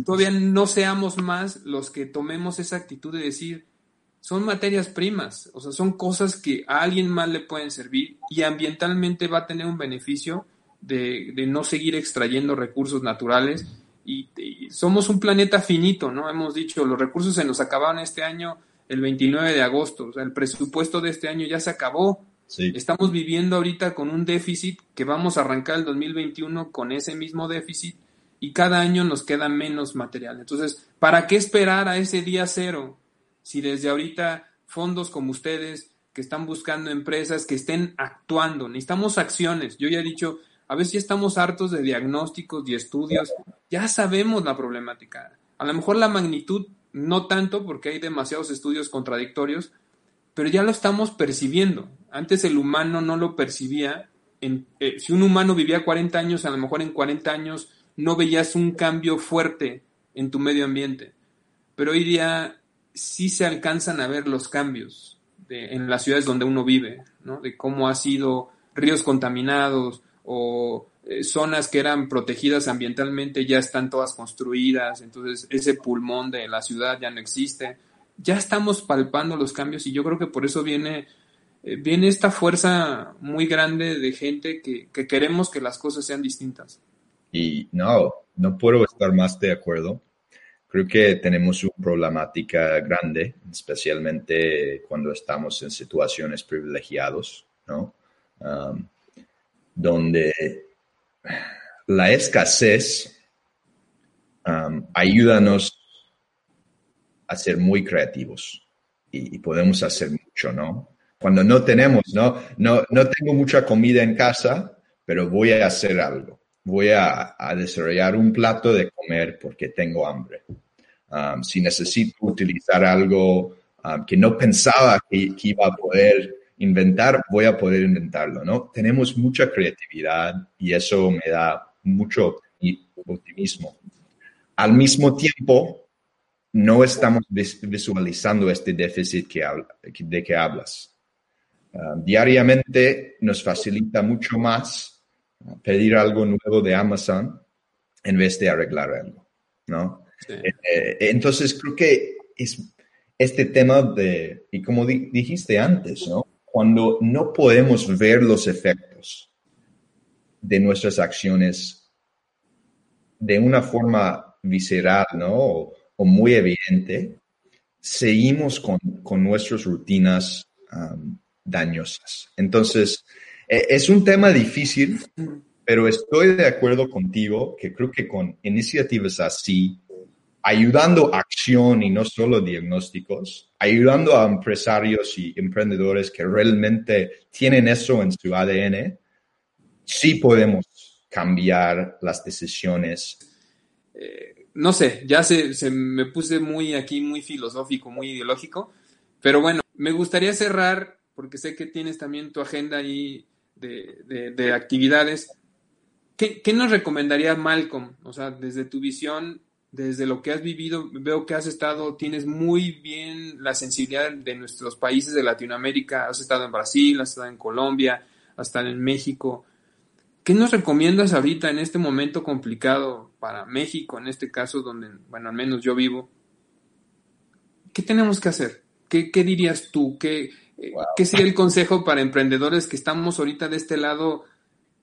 todavía no seamos más los que tomemos esa actitud de decir, son materias primas, o sea, son cosas que a alguien más le pueden servir y ambientalmente va a tener un beneficio de, no seguir extrayendo recursos naturales. Y, somos un planeta finito, ¿no? Hemos dicho, los recursos se nos acabaron este año el 29 de agosto, o sea, el presupuesto de este año ya se acabó. Estamos viviendo ahorita con un déficit que vamos a arrancar el 2021 con ese mismo déficit y cada año nos queda menos material. Entonces, ¿para qué esperar a ese día cero si desde ahorita fondos como ustedes que están buscando empresas que estén actuando, necesitamos acciones. Yo ya he dicho, a veces ya estamos hartos de diagnósticos y estudios, ya sabemos la problemática. A lo mejor la magnitud no tanto porque hay demasiados estudios contradictorios, pero ya lo estamos percibiendo. Antes el humano no lo percibía. Eh, si un humano vivía 40 años, a lo mejor en 40 años no veías un cambio fuerte en tu medio ambiente. Pero hoy día sí se alcanzan a ver los cambios en las ciudades donde uno vive, de cómo ha sido ríos contaminados o eh, zonas que eran protegidas ambientalmente ya están todas construidas, entonces ese pulmón de la ciudad ya no existe. Ya estamos palpando los cambios y yo creo que por eso viene, eh, viene esta fuerza muy grande de gente que queremos que las cosas sean distintas. Y no, no puedo estar más de acuerdo. Creo que tenemos una problemática grande, especialmente cuando estamos en situaciones privilegiadas, ¿no? Um, donde la escasez um, ayúdanos a ser muy creativos y, podemos hacer mucho, ¿no? Cuando no tenemos, ¿no? No, no tengo mucha comida en casa, pero voy a hacer algo voy a, desarrollar un plato de comer porque tengo hambre. Um, si necesito utilizar algo um, que no pensaba que, iba a poder inventar, voy a poder inventarlo, ¿no? Tenemos mucha creatividad y eso me da mucho optimismo. Al mismo tiempo, no estamos visualizando este déficit que de que hablas. Um, diariamente nos facilita mucho más pedir algo nuevo de Amazon en vez de arreglar algo, ¿no? Eh, eh, entonces creo que es este tema de, y como dijiste antes, ¿no? Cuando no podemos ver los efectos de nuestras acciones de una forma visceral, ¿no? O, muy evidente, seguimos con, con nuestras rutinas dañosas. Entonces, es un tema difícil, pero estoy de acuerdo contigo que creo que con iniciativas así, ayudando acción y no solo diagnósticos, ayudando a empresarios y emprendedores que realmente tienen eso en su ADN, sí podemos cambiar las decisiones. Eh, no sé, ya se, se me puse muy aquí, muy filosófico, muy ideológico, pero bueno, me gustaría cerrar, porque sé que tienes también tu agenda ahí de, actividades. ¿Qué, nos recomendaría Malcolm? O sea, desde tu visión, desde lo que has vivido, veo que has estado, tienes muy bien la sensibilidad de nuestros países de Latinoamérica, has estado en Brasil, has estado en Colombia, has estado en México. ¿Qué nos recomiendas ahorita en este momento complicado para México, en este caso donde, bueno, al menos yo vivo? ¿Qué tenemos que hacer? ¿Qué, dirías tú? ¿Qué, eh, ¿Qué sería el consejo para emprendedores que estamos ahorita de este lado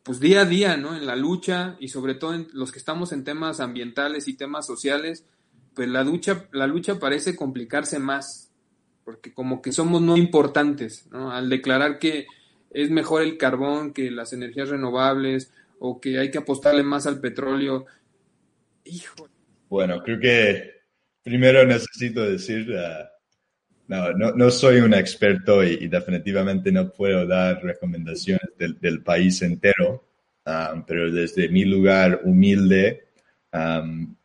pues día a día, ¿no? En la lucha y sobre todo en los que estamos en temas ambientales y temas sociales, pues la lucha, la lucha parece complicarse más, porque como que somos no importantes, ¿no? Al declarar que es mejor el carbón que las energías renovables o que hay que apostarle más al petróleo. Hijo. Bueno, creo que primero necesito decir, uh, no, no, no, soy un experto y, definitivamente no puedo dar recomendaciones del, del país entero, um, pero desde mi lugar humilde, um,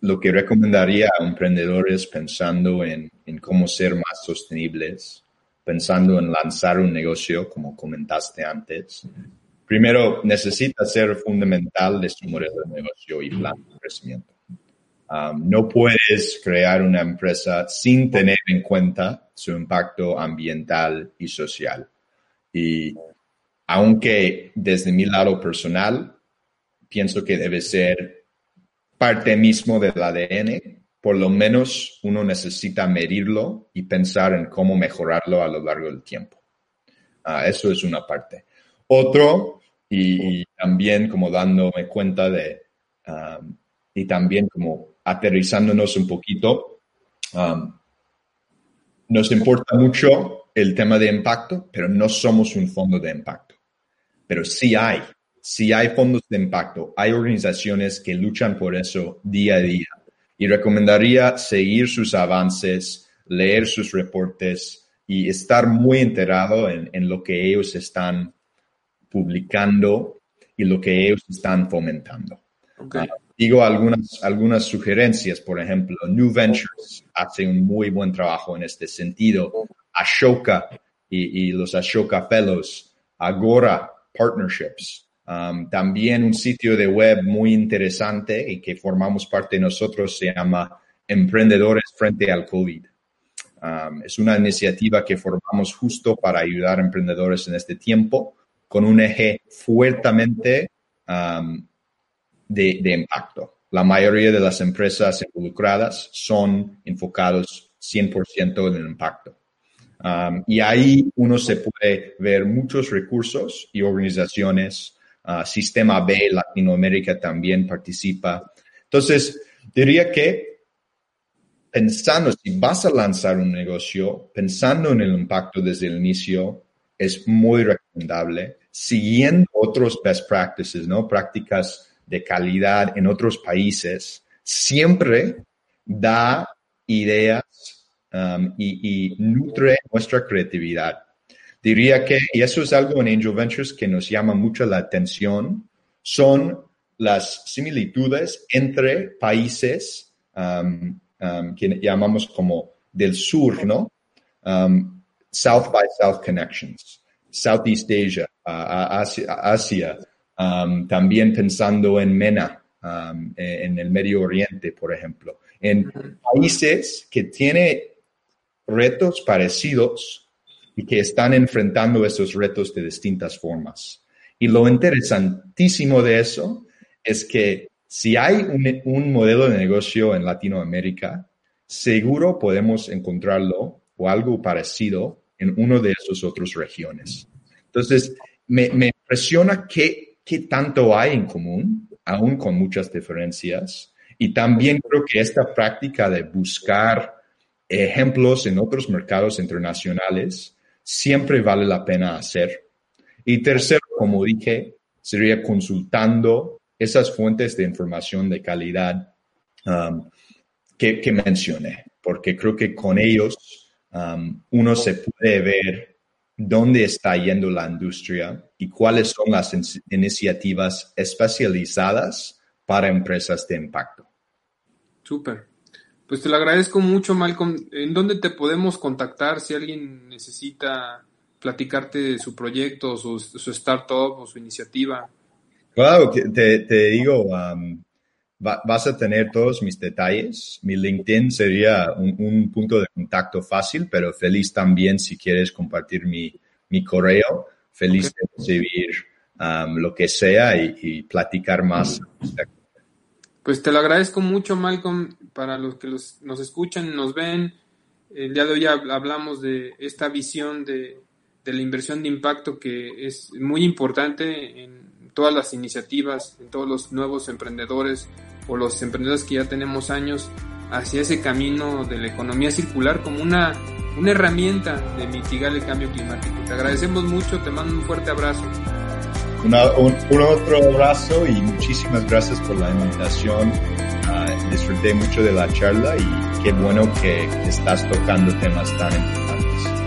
lo que recomendaría a emprendedores pensando en, en, cómo ser más sostenibles, pensando en lanzar un negocio, como comentaste antes, primero necesita ser fundamental de su modelo de negocio y plan de crecimiento. Um, no puedes crear una empresa sin tener en cuenta su impacto ambiental y social. Y aunque desde mi lado personal, pienso que debe ser parte mismo del ADN, por lo menos uno necesita medirlo y pensar en cómo mejorarlo a lo largo del tiempo. Uh, eso es una parte. Otro, y, también como dándome cuenta de, um, y también como aterrizándonos un poquito, um, nos importa mucho el tema de impacto, pero no somos un fondo de impacto. Pero sí hay, sí hay fondos de impacto, hay organizaciones que luchan por eso día a día. Y recomendaría seguir sus avances, leer sus reportes y estar muy enterado en, lo que ellos están publicando y lo que ellos están fomentando. Okay digo algunas, algunas sugerencias, por ejemplo, New Ventures hace un muy buen trabajo en este sentido, Ashoka y, los Ashoka Fellows, Agora Partnerships, um, también un sitio de web muy interesante y que formamos parte nosotros se llama Emprendedores frente al COVID. Um, es una iniciativa que formamos justo para ayudar a emprendedores en este tiempo con un eje fuertemente um, de, impacto. La mayoría de las empresas involucradas son enfocados 100% en el impacto. Um, y ahí uno se puede ver muchos recursos y organizaciones. Uh, Sistema B, Latinoamérica también participa. Entonces, diría que pensando, si vas a lanzar un negocio, pensando en el impacto desde el inicio, es muy recomendable, siguiendo otros best practices, ¿no? Prácticas de calidad en otros países siempre da ideas um, y, nutre nuestra creatividad. Diría que, y eso es algo en Angel Ventures que nos llama mucho la atención, son las similitudes entre países um, um, que llamamos como del sur, ¿no? South by South Connections, Southeast Asia, Asia Um, también pensando en MENA, um, e, en el Medio Oriente, por ejemplo, en países que tienen retos parecidos y que están enfrentando esos retos de distintas formas. Y lo interesantísimo de eso es que si hay un, un modelo de negocio en Latinoamérica, seguro podemos encontrarlo o algo parecido en uno de esos otros regiones. Entonces, me, me impresiona que qué tanto hay en común, aún con muchas diferencias. Y también creo que esta práctica de buscar ejemplos en otros mercados internacionales siempre vale la pena hacer. Y tercero, como dije, sería consultando esas fuentes de información de calidad um, que, mencioné, porque creo que con ellos um, uno se puede ver dónde está yendo la industria y cuáles son las iniciativas especializadas para empresas de impacto. Súper. Pues te lo agradezco mucho, Malcolm. ¿En dónde te podemos contactar si alguien necesita platicarte de su proyecto, su, startup o su iniciativa? Claro, te, te digo, um, vas a tener todos mis detalles. Mi LinkedIn sería un, punto de contacto fácil, pero feliz también si quieres compartir mi, mi correo. Feliz de recibir um, lo que sea y, platicar más. Pues te lo agradezco mucho, Malcolm, para los que nos escuchan, nos ven. El día de hoy hablamos de esta visión de, de la inversión de impacto que es muy importante en todas las iniciativas, en todos los nuevos emprendedores o los emprendedores que ya tenemos años hacia ese camino de la economía circular como una, una herramienta de mitigar el cambio climático. Te agradecemos mucho, te mando un fuerte abrazo. un, otro abrazo y muchísimas gracias por la invitación. Uh, disfruté mucho de la charla y qué bueno que estás tocando temas tan importantes.